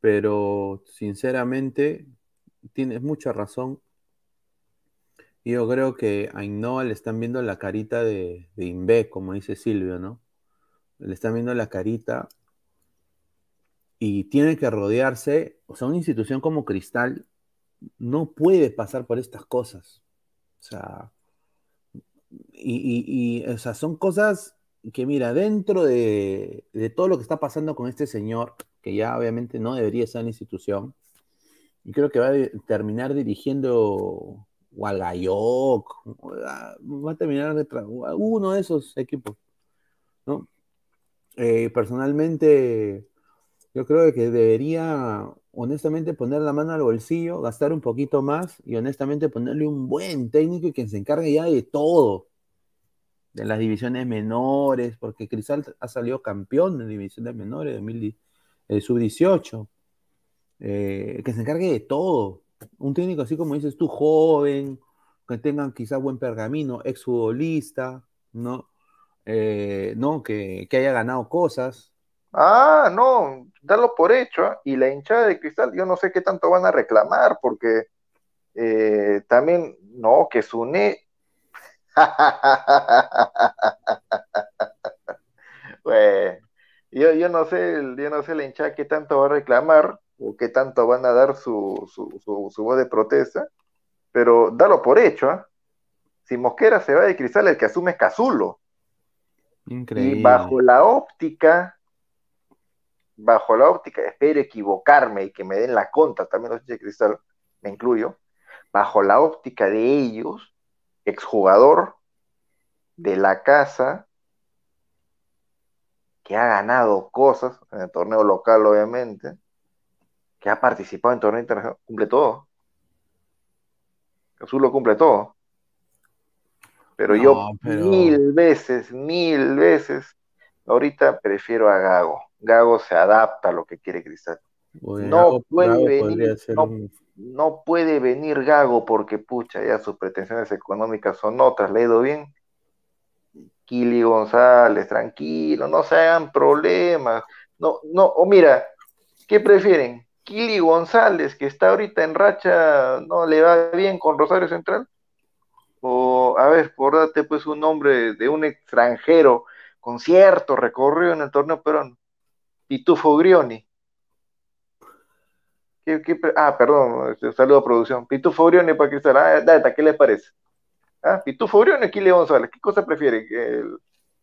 pero sinceramente tienes mucha razón. Yo creo que a Innova le están viendo la carita de, de Inve, como dice Silvio, ¿no? Le están viendo la carita y tiene que rodearse, o sea, una institución como Cristal no puede pasar por estas cosas. O sea, y, o sea, son cosas que, mira, dentro de, todo lo que está pasando con este señor, que ya obviamente no debería estar en la institución, y creo que va a terminar dirigiendo Gualgayoc, va a terminar de uno de esos equipos, ¿no? Eh, personalmente, yo creo que debería, honestamente, poner la mano al bolsillo, gastar un poquito más y honestamente ponerle un buen técnico y que se encargue ya de todo, de las divisiones menores, porque Cristal ha salido campeón en divisiones menores de eh, sub-18, eh, que se encargue de todo. Un técnico así como dices tú, joven, que tengan quizás buen pergamino, exfutbolista, ¿no? Eh, ¿no? Que, que haya ganado cosas, Ah, no, dalo por hecho. ¿ah? Y la hinchada de cristal, yo no sé qué tanto van a reclamar, porque eh, también, no, que Sune. bueno, yo, yo no sé, yo no sé la hinchada qué tanto va a reclamar o qué tanto van a dar su, su, su, voz de protesta, pero dalo por hecho. ¿ah? Si Mosquera se va de cristal, el que asume es Cazulo. Increíble. Y bajo la óptica bajo la óptica, espero equivocarme y que me den la contra, también los de cristal, me incluyo, bajo la óptica de ellos, exjugador de la casa, que ha ganado cosas en el torneo local, obviamente, que ha participado en torneo internacional, cumple todo. Jesús lo cumple todo. Pero yo mil veces, mil veces, ahorita prefiero a Gago. Gago se adapta a lo que quiere Cristal. no, puede venir, no, puede venir Gago porque, pucha, ya sus pretensiones económicas son otras, le ha ido bien. Kili González, tranquilo, no se hagan problemas. No, no, o mira, ¿qué prefieren? Kili González, que está ahorita en racha, no le va bien con Rosario Central? O, a ver, date pues un nombre de un extranjero con cierto recorrido en el torneo peruano. Pitufo Grioni. ah, perdón, este, saludo a producción. Pitufo Grioni para Cristal. Ah, data, ¿qué le parece? ¿Ah? Pitufo Grioni o Kili González. ¿Qué cosa prefiere el,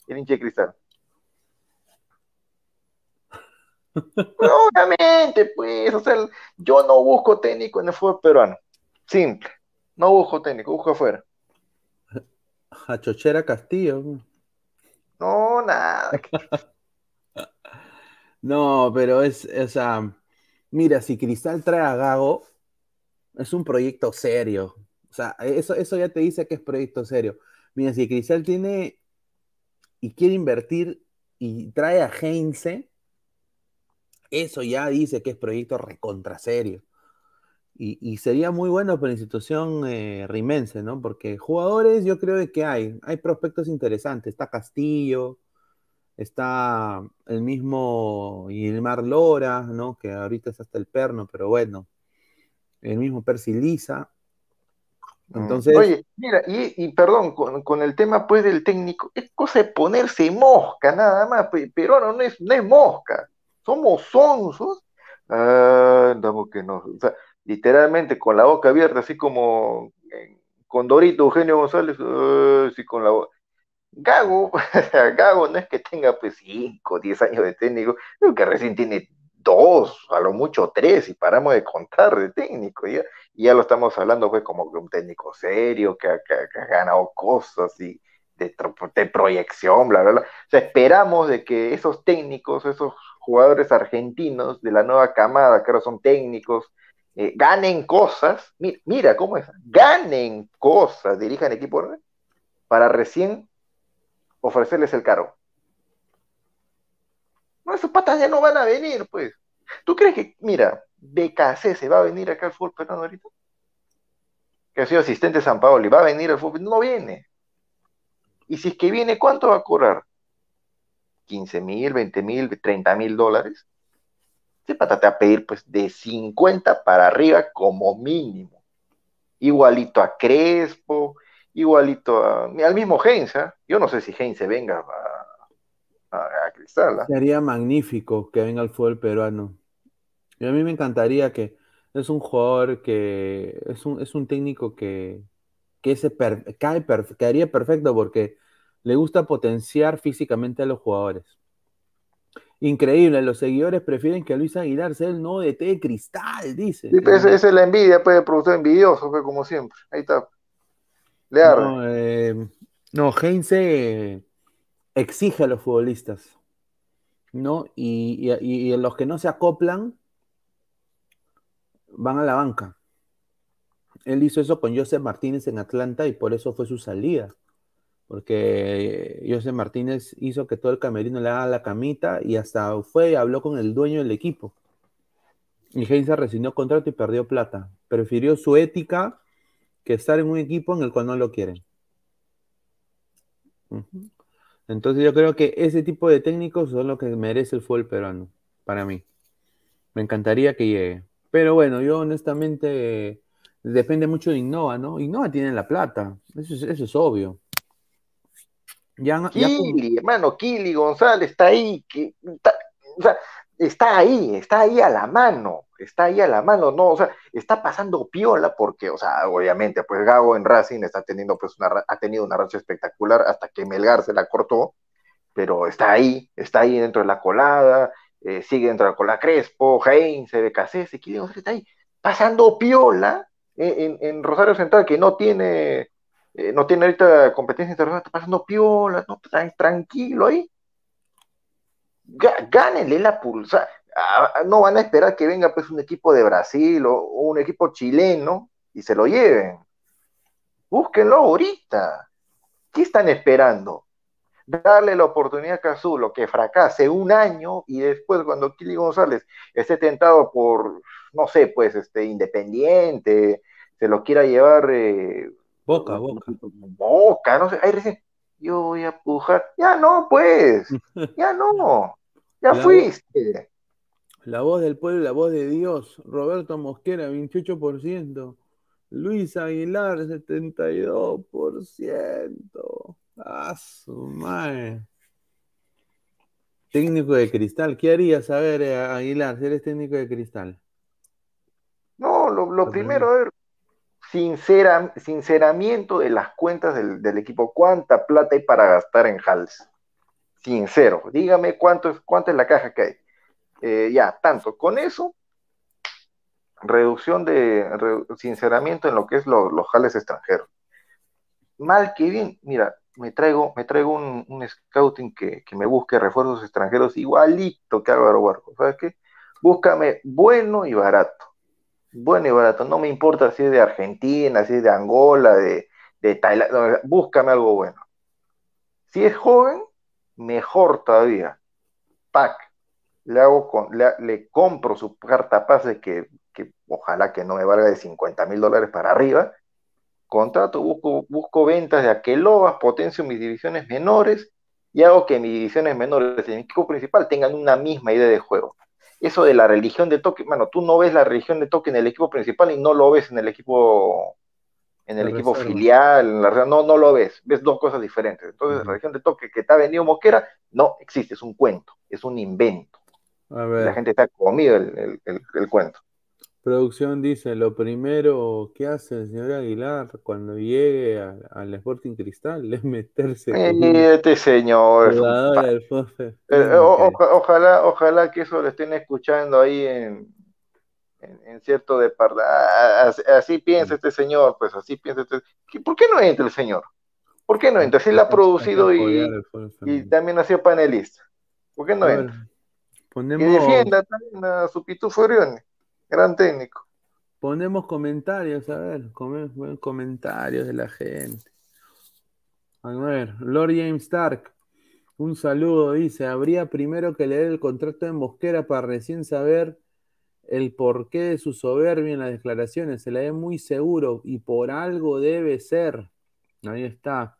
el hinche Cristal? Obviamente, pues, o sea, yo no busco técnico en el fútbol peruano. Simple. No busco técnico, busco afuera. A Chochera Castillo. No, nada. no, pero es, o sea, mira, si Cristal trae a Gago, es un proyecto serio. O sea, eso, eso ya te dice que es proyecto serio. Mira, si Cristal tiene y quiere invertir y trae a Heinze, eso ya dice que es proyecto recontra serio. Y, sería muy bueno para la institución eh, rimense, ¿no? Porque jugadores yo creo que hay, hay prospectos interesantes. Está Castillo, está el mismo Gilmar Lora, ¿no? Que ahorita es hasta el perno, pero bueno, el mismo Percy Lisa. Mm. Entonces... Oye, mira, y, perdón, con, el tema pues del técnico, es cosa de ponerse mosca nada más, pero no, no, es, no es mosca somos sonsos, ah, que no, o sea, literalmente con la boca abierta, así como con Dorito Eugenio González, así con la. Gago, Gago no es que tenga pues 5, 10 años de técnico, creo que recién tiene dos, a lo mucho tres, y paramos de contar de técnico, ¿ya? y ya lo estamos hablando pues como que un técnico serio, que, ha ganado cosas y de, proyección, bla, bla, bla. O sea, esperamos de que esos técnicos, esos jugadores argentinos de la nueva camada, que ahora son técnicos, eh, ganen cosas, mira, cómo es, ganen cosas, dirijan equipo para recién ofrecerles el cargo. No, esos patas ya no van a venir, pues. ¿Tú crees que, mira, BKC se va a venir acá al fútbol peruano ahorita? Que ha sido asistente de San Paolo y va a venir al fútbol, no viene. Y si es que viene, ¿cuánto va a cobrar? 15 mil, 20 mil, 30 mil dólares, se patate a pedir pues de 50 para arriba como mínimo. Igualito a Crespo, igualito a, al mismo Heinz. ¿ah? Yo no sé si Heinz venga a, a, Cristal. ¿ah? Sería magnífico que venga al fútbol peruano. Y a mí me encantaría que es un jugador que es un, es un técnico que, que se cae caería perfecto porque le gusta potenciar físicamente a los jugadores. Increíble, los seguidores prefieren que Luis Aguilar sea el nuevo DT de cristal, dice. Sí, pues, esa es la envidia, puede producir envidioso, pues, como siempre. Ahí está. Le no, eh, no, Heinze exige a los futbolistas, ¿no? Y, y, los que no se acoplan van a la banca. Él hizo eso con José Martínez en Atlanta y por eso fue su salida porque José Martínez hizo que todo el camerino le haga la camita y hasta fue y habló con el dueño del equipo. Y Heinze rescindió contrato y perdió plata. Prefirió su ética que estar en un equipo en el cual no lo quieren. Entonces yo creo que ese tipo de técnicos son lo que merece el fútbol peruano, para mí. Me encantaría que llegue. Pero bueno, yo honestamente depende mucho de Innova, ¿no? Innova tiene la plata, eso eso es obvio. Kili, hermano, Kili González está ahí, está, o sea, está ahí, está ahí a la mano, está ahí a la mano, no, o sea, está pasando piola porque, o sea, obviamente, pues Gago en Racing está teniendo, pues, una, ha tenido una racha espectacular hasta que Melgar se la cortó, pero está ahí, está ahí dentro de la colada, eh, sigue dentro de la colada Crespo, Heinz, BKC, Kili González está ahí, pasando piola en, en Rosario Central, que no tiene eh, no tiene ahorita competencia internacional, está pasando piola, no, tranquilo ahí. Gánenle la pulsa. no van a esperar que venga pues un equipo de Brasil o, un equipo chileno y se lo lleven. Búsquenlo ahorita. ¿Qué están esperando? Darle la oportunidad a Cazulo que fracase un año y después cuando Kili González esté tentado por, no sé, pues, este, independiente, se lo quiera llevar eh, Boca, boca. Boca, no sé. Ahí recién, yo voy a pujar. Ya no, pues. Ya no. Ya fuiste. La voz del pueblo, la voz de Dios. Roberto Mosquera, 28%. Luis Aguilar, 72%. Ah, su madre. Técnico de cristal. ¿Qué harías, a ver, eh, Aguilar, si eres técnico de cristal? No, lo, lo primero, a ver, sincera, sinceramiento de las cuentas del, equipo. ¿Cuánta plata hay para gastar en Hals? Sincero, dígame cuánto es, cuánto es la caja que hay. Eh, ya, tanto. Con eso, reducción de re, sinceramiento en lo que es lo, los jales extranjeros. Mal que bien, mira, me traigo, me traigo un, un scouting que, que, me busque refuerzos extranjeros igualito que Álvaro Barco. ¿Sabes qué? Búscame bueno y barato. Bueno y barato. No me importa si es de Argentina, si es de Angola, de, de Tailandia. Búscame algo bueno. Si es joven, mejor todavía. Pack. Le hago con, le, compro su carta pase que, que ojalá que no me valga de 50 mil dólares para arriba contrato, busco, busco ventas de aquelobas, potencio mis divisiones menores y hago que mis divisiones menores en mi equipo principal tengan una misma idea de juego. Eso de la religión de toque, bueno, tú no ves la religión de toque en el equipo principal y no lo ves en el equipo en el equipo reserva. filial, en la, no, no lo ves, ves dos cosas diferentes. Entonces, uh -huh. la religión de toque que te ha venido Moquera, no existe, es un cuento, es un invento. La gente está comido el, el, el cuento. Producción dice, lo primero que hace el señor Aguilar cuando llegue al Sporting Cristal es meterse eh, este señor. Eh, o, o, ojalá, ojalá que eso lo estén escuchando ahí en, en, en cierto departamento. Así, así, piensa este señor, pues así piensa este. ¿Por qué no entra el señor? ¿Por qué no entra? Si él ha producido y, y también ha sido panelista. ¿Por qué no entra? Ponemos... Que defienda también a su pitufo Orione. Gran técnico. Ponemos comentarios, a ver, comentarios de la gente. A ver, Lord James Stark, un saludo, dice, habría primero que leer el contrato de Mosquera para recién saber el porqué de su soberbia en las declaraciones. Se la ve muy seguro y por algo debe ser. Ahí está.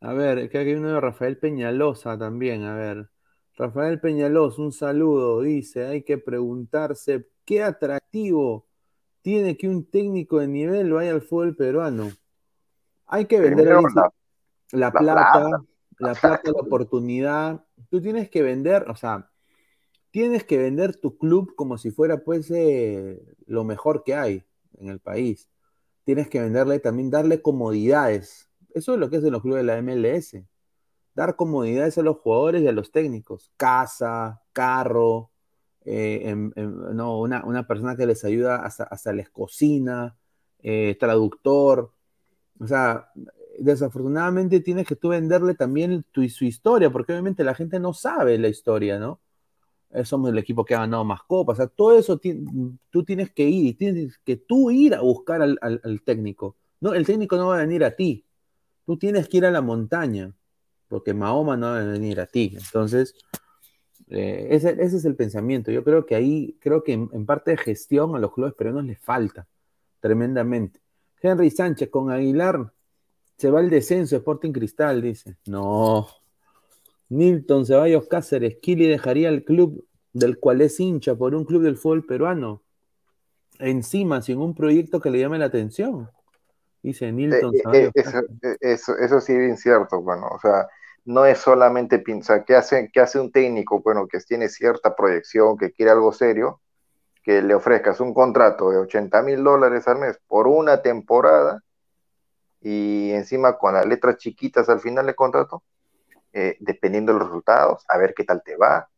A ver, que hay uno de Rafael Peñalosa también, a ver. Rafael Peñalos, un saludo, dice, hay que preguntarse qué atractivo tiene que un técnico de nivel vaya al fútbol peruano. Hay que vender la, la, la, plata, la plata, la oportunidad. Tú tienes que vender, o sea, tienes que vender tu club como si fuera pues eh, lo mejor que hay en el país. Tienes que venderle también, darle comodidades. Eso es lo que hacen los clubes de la MLS dar comodidades a los jugadores y a los técnicos. Casa, carro, eh, en, en, no, una, una, persona que les ayuda hasta, hasta les cocina, eh, traductor. O sea, desafortunadamente tienes que tú venderle también tu, su historia, porque obviamente la gente no sabe la historia, ¿no? Eh, somos el equipo que ha ganado más copas, o sea, todo eso tú tienes que ir, tienes que tú ir a buscar al, al, al técnico. No, el técnico no va a venir a ti, tú tienes que ir a la montaña porque Mahoma no va a venir a ti. Entonces, eh, ese, ese, es el pensamiento. Yo creo que ahí, creo que en, en, parte de gestión a los clubes peruanos les falta tremendamente. Henry Sánchez con Aguilar se va el descenso, Sporting Cristal, dice. No. Nilton Ceballos Cáceres, Kili dejaría el club del cual es hincha por un club del fútbol peruano. Encima, sin un proyecto que le llame la atención. Dice Nilton eh, eh, eso, eso, eso, sí es bien cierto, bueno, o sea, no es solamente pensar ¿qué hace, qué hace un técnico, bueno, que tiene cierta proyección, que quiere algo serio, que le ofrezcas un contrato de 80 mil dólares al mes por una temporada y encima con las letras chiquitas al final del contrato, eh, dependiendo de los resultados, a ver qué tal te va.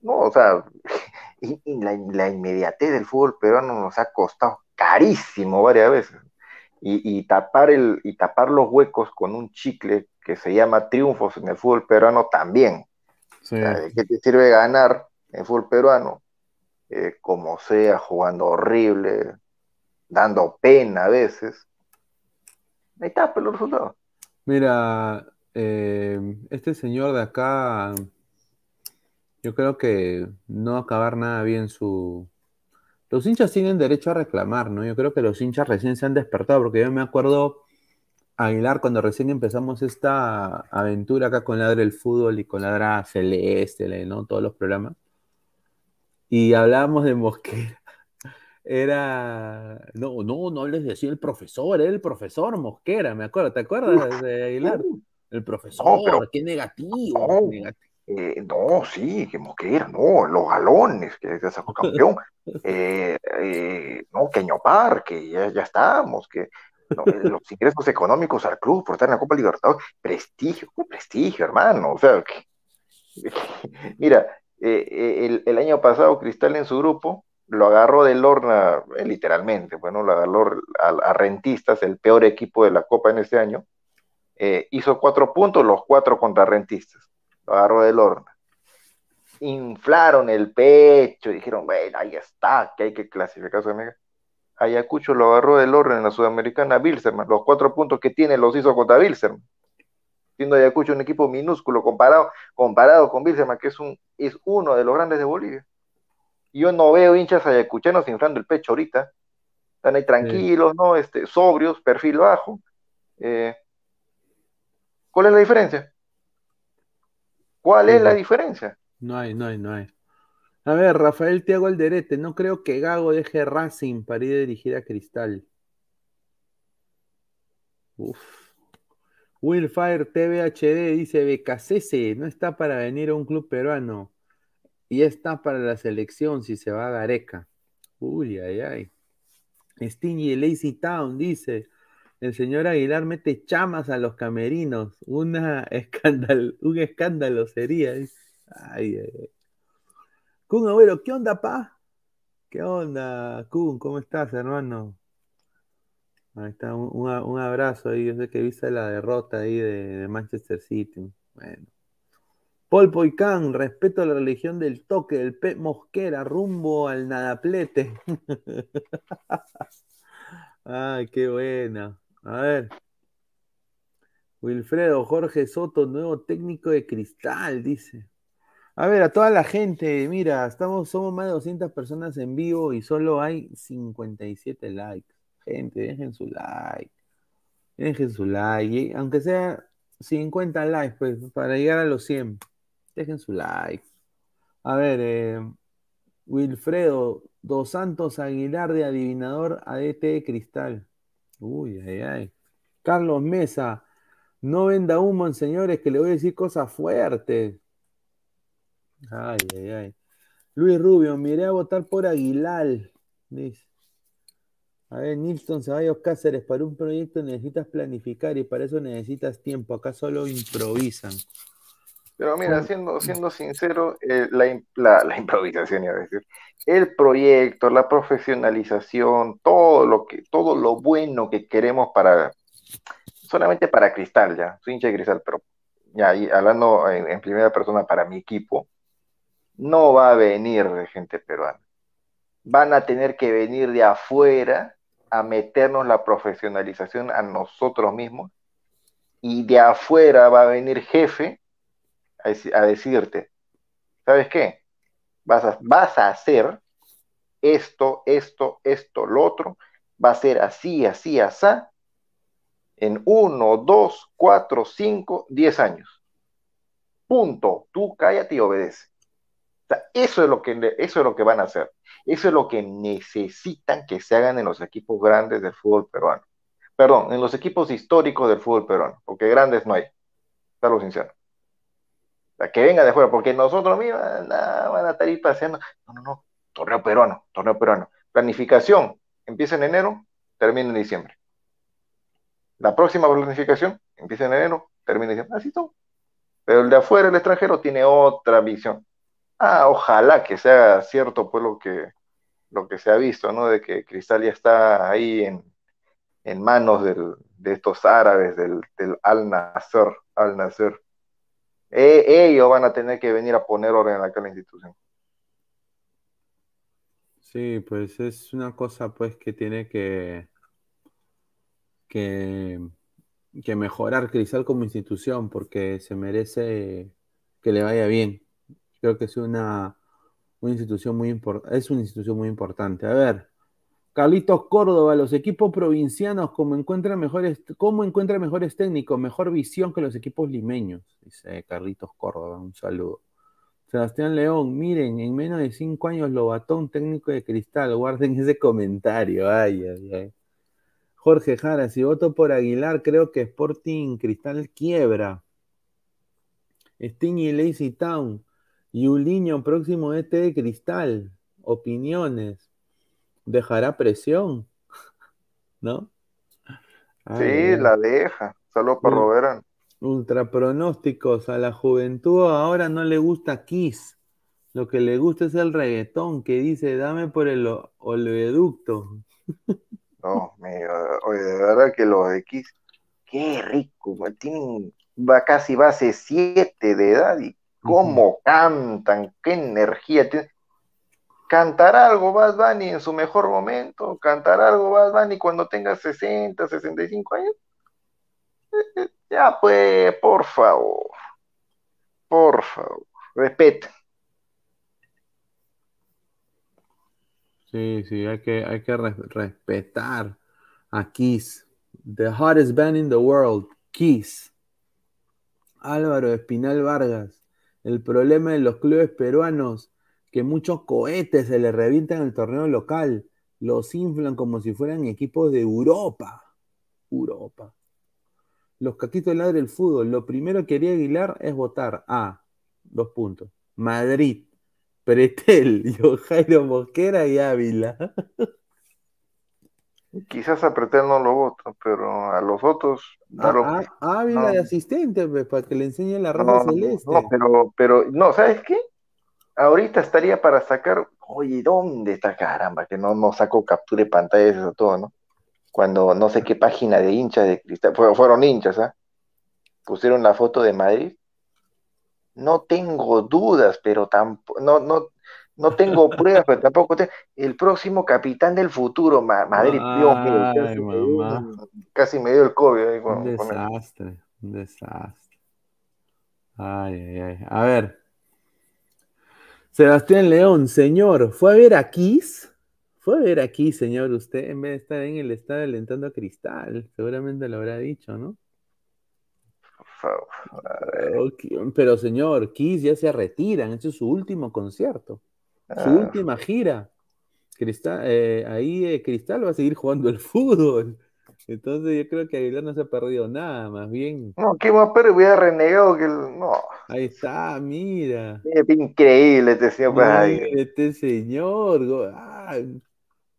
No, o sea, y, y la, la, inmediatez del fútbol peruano nos ha costado carísimo varias veces. Y, y, tapar el, y tapar los huecos con un chicle que se llama triunfos en el fútbol peruano también. Sí. ¿De qué te sirve ganar en el fútbol peruano? Eh, como sea, jugando horrible, dando pena a veces. Ahí está, pero los resultados. Mira, eh, este señor de acá, yo creo que no va a acabar nada bien su... Los hinchas tienen derecho a reclamar, ¿no? Yo creo que los hinchas recién se han despertado, porque yo me acuerdo Aguilar, cuando recién empezamos esta aventura acá con Ladra el Fútbol y con Ladra Celeste, ¿no? Todos los programas. y hablábamos de Mosquera. Era. No, no, no les decía el profesor, era el profesor Mosquera, me acuerdo. ¿Te acuerdas de Aguilar? El profesor, qué negativo. Eh, no, sí, que Mosquera, no, los galones, que es campeón. eh, eh, no, Queño Parque, ya, ya estamos, que eh, los ingresos económicos al club por estar en la Copa Libertadores, prestigio, prestigio, hermano. O sea, mira, el, el, año pasado Cristal en su grupo lo agarró de Lorna, literalmente, bueno, lo agarró a, Rentistas, el peor equipo de la Copa en ese año. hizo cuatro puntos, los cuatro contra Rentistas lo agarró del horno. Inflaron el pecho, dijeron, bueno, ahí está, que hay que clasificar a Sudamericana. Ayacucho lo agarró del orden en la Sudamericana Bilserman. Los cuatro puntos que tiene los hizo contra Bilserman. Siendo Ayacucho un equipo minúsculo comparado, comparado con Bilserman, que es, un, es uno de los grandes de Bolivia. Yo no veo hinchas ayacuchanos inflando el pecho ahorita. Están ahí tranquilos, ¿no? Este, sobrios, perfil bajo. Eh, ¿Cuál es la diferencia? ¿Cuál es la diferencia? No hay, no hay, no hay. A ver, Rafael Tiago Alderete, no creo que Gago deje Racing para ir a dirigir a Cristal. Uf. Willfire TVHD dice, Becasese no está para venir a un club peruano. Y está para la selección si se va a Gareca. Uy, ay, ay. Stingy Lazy Town dice, el señor Aguilar mete chamas a los camerinos. Una escándalo, un escándalo sería. Ay, ay, Kun Abuelo, ¿qué onda, pa? ¿Qué onda, Kun? ¿Cómo estás, hermano? Ahí está, un, abrazo ahí. Yo sé que viste la derrota ahí de, Manchester City. Bueno. Paul Poicán, respeto a la religión del toque, del P. Mosquera, rumbo al nadaplete. Ay, qué buena. A ver. Wilfredo Jorge Soto, nuevo técnico de cristal, dice. A ver, a toda la gente, mira, estamos, somos más de 200 personas en vivo y solo hay 57 likes. Gente, dejen su like. Dejen su like. aunque sea 50 likes, pues, para llegar a los 100. Dejen su like. A ver, eh, Wilfredo, Dos Santos Aguilar de Adivinador ADT Cristal. Uy, ay, ay. Carlos Mesa, no venda humo, señores, que le voy a decir cosas fuertes. Ay, ay, ay. Luis Rubio, miré a votar por Aguilar. Dice. A ver, Nilton Ceballos Cáceres, para un proyecto necesitas planificar y para eso necesitas tiempo. Acá solo improvisan. Pero mira, siendo, siendo sincero, eh, la, la, improvisación, iba a decir, el proyecto, la profesionalización, todo lo que, todo lo bueno que queremos para, solamente para Cristal, ya, soy hincha de Cristal, pero ya, hablando en, primera persona para mi equipo, no va a venir gente peruana. Van a tener que venir de afuera a meternos la profesionalización a nosotros mismos y de afuera va a venir jefe a, decirte, ¿sabes qué? Vas a, vas a hacer esto, esto, esto, lo otro, va a ser así, así, así, en uno, dos, cuatro, cinco, diez años. Punto. Tú cállate y obedece. Eso es lo que eso es lo que van a hacer. Eso es lo que necesitan que se hagan en los equipos grandes del fútbol peruano. Perdón, en los equipos históricos del fútbol peruano, porque grandes no hay. Está sincero que venga de fuera, porque nosotros mismos van a estar ahí paseando. No, no, no, torneo peruano, torneo peruano. Planificación, empieza en enero, termina en diciembre. La próxima planificación empieza en enero, termina en diciembre. Así todo. Pero el de afuera, el extranjero, tiene otra visión. Ah, ojalá que sea cierto, pues, lo que, lo que se ha visto, ¿no? De que Cristal ya está ahí en, en manos de estos árabes, del, del Al-Nasser, Al-Nasser eh, ellos van a tener que venir a poner orden en la institución. Sí, pues es una cosa pues que tiene que, que, que mejorar Cristal como institución porque se merece que le vaya bien. Creo que es una, una institución muy importante, es una institución muy importante. A ver, Carlitos Córdoba, los equipos provincianos, ¿cómo encuentran mejores, cómo encuentran mejores técnicos, mejor visión que los equipos limeños? Dice Carlitos Córdoba, un saludo. Sebastián León, miren, en menos de cinco años lo bató un técnico de cristal. Guarden ese comentario. Ay, ay, ay. Jorge Jara, si voto por Aguilar, creo que Sporting Cristal quiebra. Sting y Lazy Town. Yuliño, próximo este de Cristal. Opiniones. ¿Dejará presión? ¿No? sí, la deja. Solo por Roberán. Ultra pronósticos. A la juventud ahora no le gusta Kiss. Lo que le gusta es el reggaetón que dice, dame por el oleoducto. No, oye, de verdad que los de Kiss, qué rico, tienen va casi base 7 de edad y cómo cantan, qué energía tienen. Cantar algo Bad Bunny en su mejor momento, cantar algo Bad Bunny cuando tenga 60, 65 años. Eh, eh, ya pues, por favor, por favor, respeta. Sí, sí, hay que, hay que respetar a Kiss. The hottest band in the world, Kiss. Álvaro Espinal Vargas. El problema de los clubes peruanos, que muchos cohetes se les revientan en el torneo local. Los inflan como si fueran equipos de Europa. Europa. Los caquitos del lado del fútbol. Lo primero que haría Aguilar es votar a, dos puntos, Madrid, Pretel, Jairo Mosquera y Ávila. Quizás a Pretel no lo vota, pero a los otros. A, Ávila de asistente, pues, para que le enseñe la rosa celeste. No, pero, pero, no, ¿sabes qué? Ahorita estaría para sacar, oye, ¿dónde está caramba? Que no, no saco captura de pantalla eso todo, ¿no? Cuando no sé qué página de hinchas de cristal, fueron hinchas, ¿ah? Pusieron la foto de Madrid. No tengo dudas, pero tampoco, no, no, no tengo pruebas, pero tampoco tengo. El próximo capitán del futuro, Madrid, Dios mío, casi, me dio, el COVID. un desastre, un desastre. Ay, ay, ay. A ver. Sebastián León, señor, ¿fue a ver a Kiss? Fue a ver aquí, señor, usted, en vez de estar en el estado alentando a Cristal. Seguramente lo habrá dicho, ¿no? Pero señor, Kiss ya se retiran, este es su último concierto. Su ah. última gira. Cristal, eh, ahí eh, Cristal va a seguir jugando el fútbol. Entonces yo creo que Aguilar no se ha perdido nada, más bien. No, ¿qué más pero hubiera renegado que el... No. Ahí está, mira. Es increíble este señor. Pues, este señor.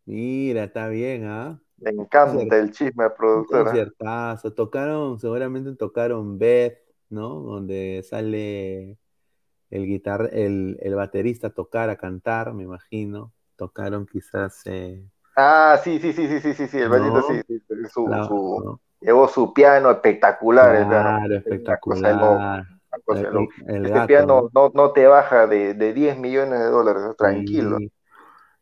mira, está bien, ¿ah? Me encanta el chisme al productor. Ciertazo. Tocaron, seguramente tocaron Beth, ¿no? Donde sale el, guitar el, el baterista tocar a cantar, me imagino. Tocaron quizás. Eh... Ah, sí, sí, sí, sí, sí, sí, sí, el no, sí, sí, su, su, llevó su piano espectacular. Claro, espectacular. el, el, este piano no, no, te baja de, de 10 millones de dólares, tranquilo.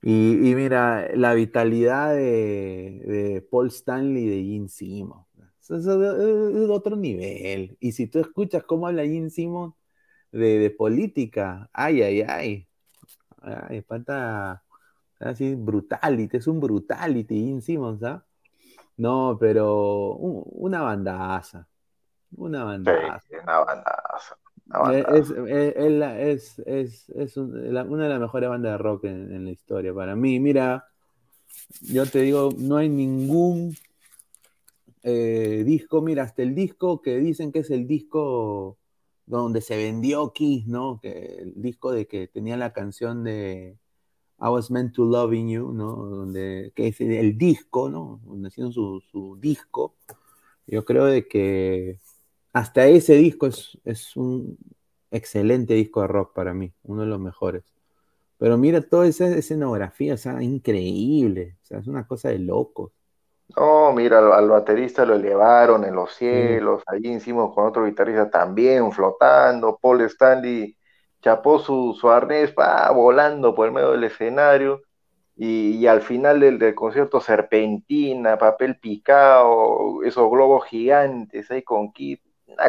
Y, y, mira, la vitalidad de, de Paul Stanley y de Gene Simmons. Es, es, es, otro nivel. Y si tú escuchas cómo habla Gene Simmons, de, política. Ay, ay, ay. Ay, falta así brutality, es un brutality In Simmons, ¿ah? No, pero una bandaza. Una bandaza. una bandaza. Es, es, es, una de las mejores bandas de rock en, la historia para mí. Mira, yo te digo, no hay ningún eh, disco, mira, hasta el disco que dicen que es el disco donde se vendió Kiss, ¿no? Que el disco de que tenía la canción de I Was Meant to Loving You, ¿no? Donde, que es el disco, ¿no? Donde hicieron su, su disco. Yo creo de que hasta ese disco es, es, un excelente disco de rock para mí, uno de los mejores. Pero mira toda esa escenografía, o sea, increíble, o sea, es una cosa de locos. No, mira, al, baterista lo elevaron en los cielos, allí hicimos con otro guitarrista también flotando, Paul Stanley chapó su, su arnés, va volando por el medio del escenario, y, al final del, concierto serpentina, papel picado, esos globos gigantes ahí con kit,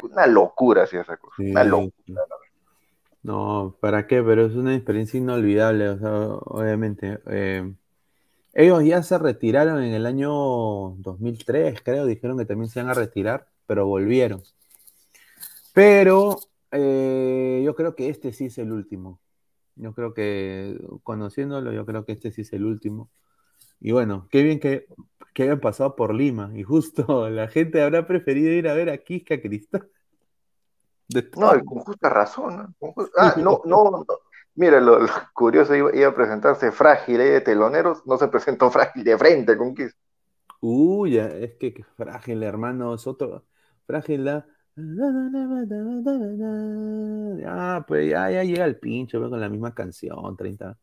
una, locura sí esa cosa, una locura. No, ¿para qué? Pero es una experiencia inolvidable, o sea, obviamente. Eh, ellos ya se retiraron en el año 2003, creo, dijeron que también se iban a retirar, pero volvieron. Pero Eh, yo creo que este sí es el último. Yo creo que, conociéndolo, yo creo que este sí es el último. Y bueno, qué bien que, que hayan pasado por Lima. Y justo la gente habrá preferido ir a ver a Quisca Cristal. No, y con justa razón. Ah, no, no. Mira, lo, lo curioso iba, a presentarse frágil ahí de teloneros, no se presentó frágil de frente con Kiss. Uy, ya, es que, frágil, hermano, es otro. Frágil la. Ah, pues ya, ya llega el pincho, con la misma canción, 30.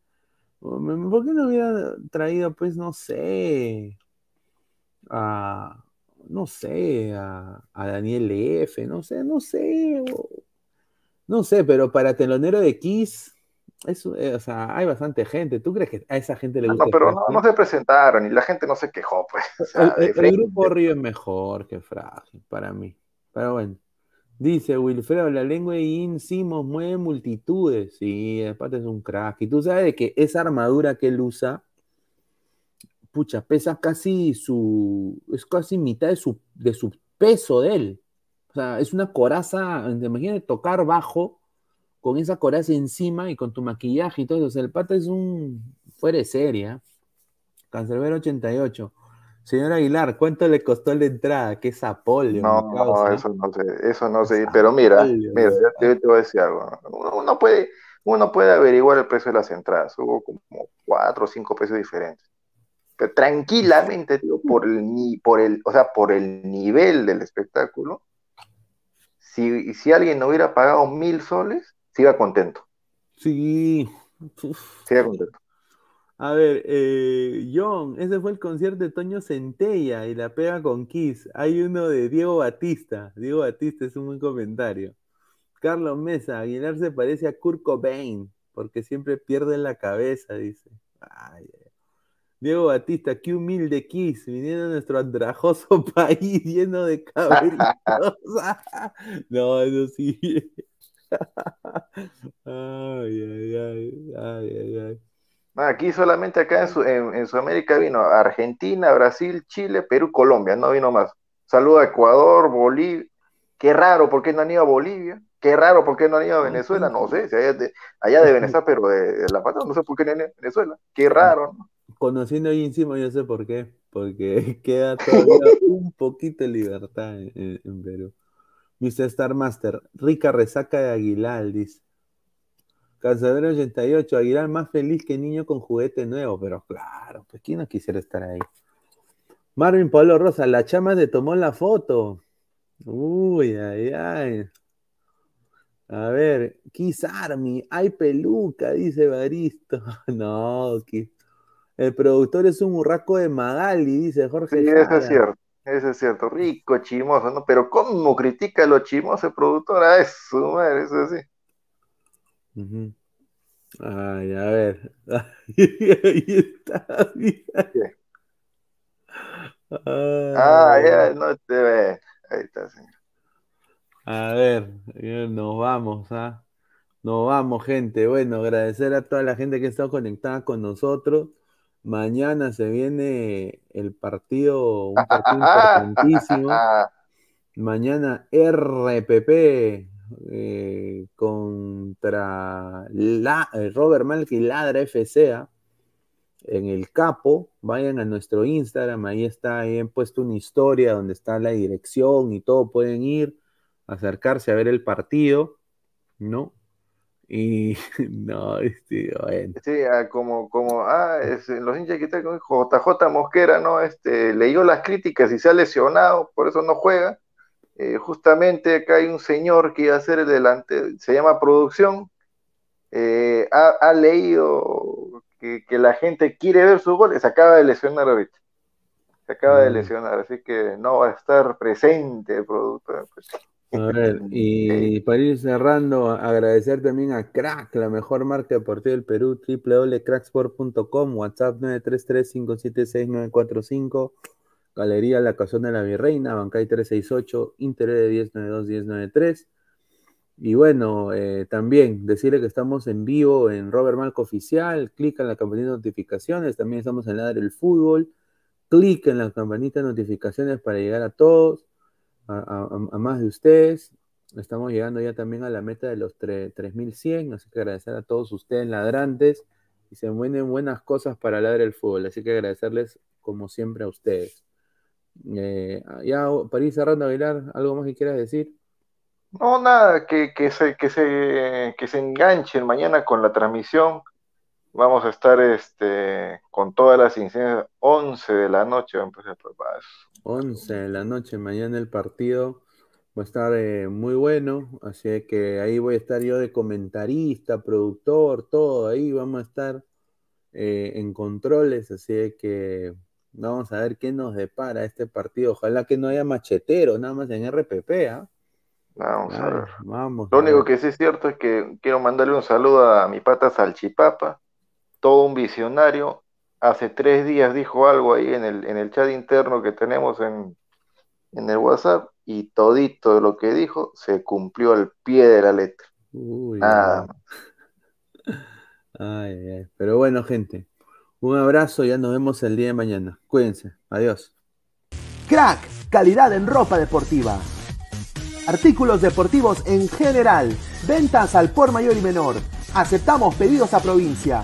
¿Por qué no hubiera traído, pues, no sé, a, no sé, a, a Daniel F, no sé, no sé, no sé, pero para telonero de Kiss, es, eh, o sea, hay bastante gente. ¿Tú crees que a esa gente le gusta no, pero no, no se presentaron y la gente no se quejó, pues. O sea, El, el- el grupo Río es mejor que Frágil, para mí. Pero bueno. Dice Wilfredo, la lengua de Ian Simons mueve multitudes. Sí, aparte es un crack. Y tú sabes de que esa armadura que él usa, pucha, pesa casi su. Es casi mitad de su, de su peso de él. O sea, es una coraza. Imagínate tocar bajo con esa coraza encima y con tu maquillaje y todo eso. O sea, el pata es un. fuera de serie. ¿ah? Cancerbero 88. Señor Aguilar, ¿cuánto le costó la entrada? ¿Qué zapolio? No, no, eso no sé, eso no sé, pero mira, Zapolio, mira, yo te, voy a decir algo. ¿no? Uno, uno puede, uno puede averiguar el precio de las entradas, hubo como cuatro o cinco precios diferentes. Pero tranquilamente, digo, por el, por el, o sea, por el nivel del espectáculo, si, si alguien no hubiera pagado mil soles, se iba contento. Sí. Se iba contento. A ver, eh, John, ese fue el concierto de Toño Centella y la pega con Kiss. Hay uno de Diego Batista. Diego Batista es un buen comentario. Carlos Mesa, Aguilar se parece a Kurt Cobain porque siempre pierde la cabeza, dice. Ay. Diego Batista, qué humilde Kiss, viniendo a nuestro andrajoso país lleno de cabritos. no, eso sí. ay, ay, ay, ay, ay, ay. Aquí solamente acá en, su, en, en, Sudamérica vino Argentina, Brasil, Chile, Perú, Colombia, no vino más. Saludo a Ecuador, Bolivia. Qué raro, ¿por qué no han ido a Bolivia? Qué raro, ¿por qué no han ido a Venezuela? No sé, si allá, de, allá deben estar, pero de, de la pata, no sé por qué no han ido a Venezuela. Qué raro, ¿no? Conociendo ahí encima, yo sé por qué. Porque queda todavía un poquito de libertad en, en Perú. Mr. Star Master, rica resaca de Aguilar, dice. Cazador 88, Aguilar más feliz que niño con juguete nuevo, pero claro, pues quién no quisiera estar ahí. Marvin Pablo Rosa, la chama te tomó la foto. Uy, ay, ay. A ver, Kiss Army, hay peluca, dice Baristo. No, Kiss. El productor es un burraco de Magali, dice Jorge. Sí, eso es cierto, eso es cierto. Rico, chimoso, ¿no? Pero ¿cómo critica lo chimoso el productor? A eso, madre, eso sí. Uh -huh. Ay, a ver. Ahí está. ¿Qué? Ah, ya, no te ve. Ahí está, señor. A ver, nos vamos, ¿ah? Nos vamos, gente. Bueno, agradecer a toda la gente que ha estado conectada con nosotros. Mañana se viene el partido, un partido importantísimo. Mañana RPP eh, contra la, eh, Robert Malky Ladra FCA en el capo. Vayan a nuestro Instagram, ahí está, ahí han puesto una historia donde está la dirección y todo. Pueden ir, acercarse a ver el partido, ¿no? Y no, este, bueno. Sí, ah, como, como, ah, es, los hinchas que están con JJ Mosquera, ¿no? Este, leyó las críticas y se ha lesionado, por eso no juega. Eh, justamente acá hay un señor que iba a ser el delante, se llama producción, eh, ha, ha, leído que, que, la gente quiere ver su gol, se acaba de lesionar ahorita. Se acaba mm. de lesionar, así que no va a estar presente el productor. Pues. A ver, y para ir cerrando, agradecer también a Crack, la mejor marca deportiva del Perú, www.cracksport.com, WhatsApp 933-576-945, Galería La Casona de la Virreina, Bancay 368, Interés de 1092-1093. Y bueno, eh, también decirle que estamos en vivo en Robert Malco Oficial, clic en la campanita de notificaciones, también estamos en Ladre el Fútbol, clic en la campanita de notificaciones para llegar a todos a, más de ustedes. Estamos llegando ya también a la meta de los 3100, así que agradecer a todos ustedes ladrantes y se vienen buenas cosas para ladrar el fútbol, así que agradecerles como siempre a ustedes. Eh, ya para ir cerrando, Aguilar, ¿algo más que quieras decir? No, nada, que, que, se, que, se, que se enganchen mañana con la transmisión. Vamos a estar este, con todas las incidencias, 11 de la noche. 11 de la noche, mañana el partido va a estar eh, muy bueno, así que ahí voy a estar yo de comentarista, productor, todo, ahí vamos a estar eh, en controles, así que vamos a ver qué nos depara este partido. Ojalá que no haya machetero, nada más en RPP, ¿ah? Vamos a ver. Vamos Lo único que sí es cierto es que quiero mandarle un saludo a mi pata Salchipapa, todo un visionario. Hace tres días dijo algo ahí en el, en el chat interno que tenemos en, en el WhatsApp y todito lo que dijo se cumplió al pie de la letra. Nada Ay, Pero bueno, gente, un abrazo, ya nos vemos el día de mañana. Cuídense, adiós. Crack, calidad en ropa deportiva. Artículos deportivos en general, ventas al por mayor y menor. Aceptamos pedidos a provincia.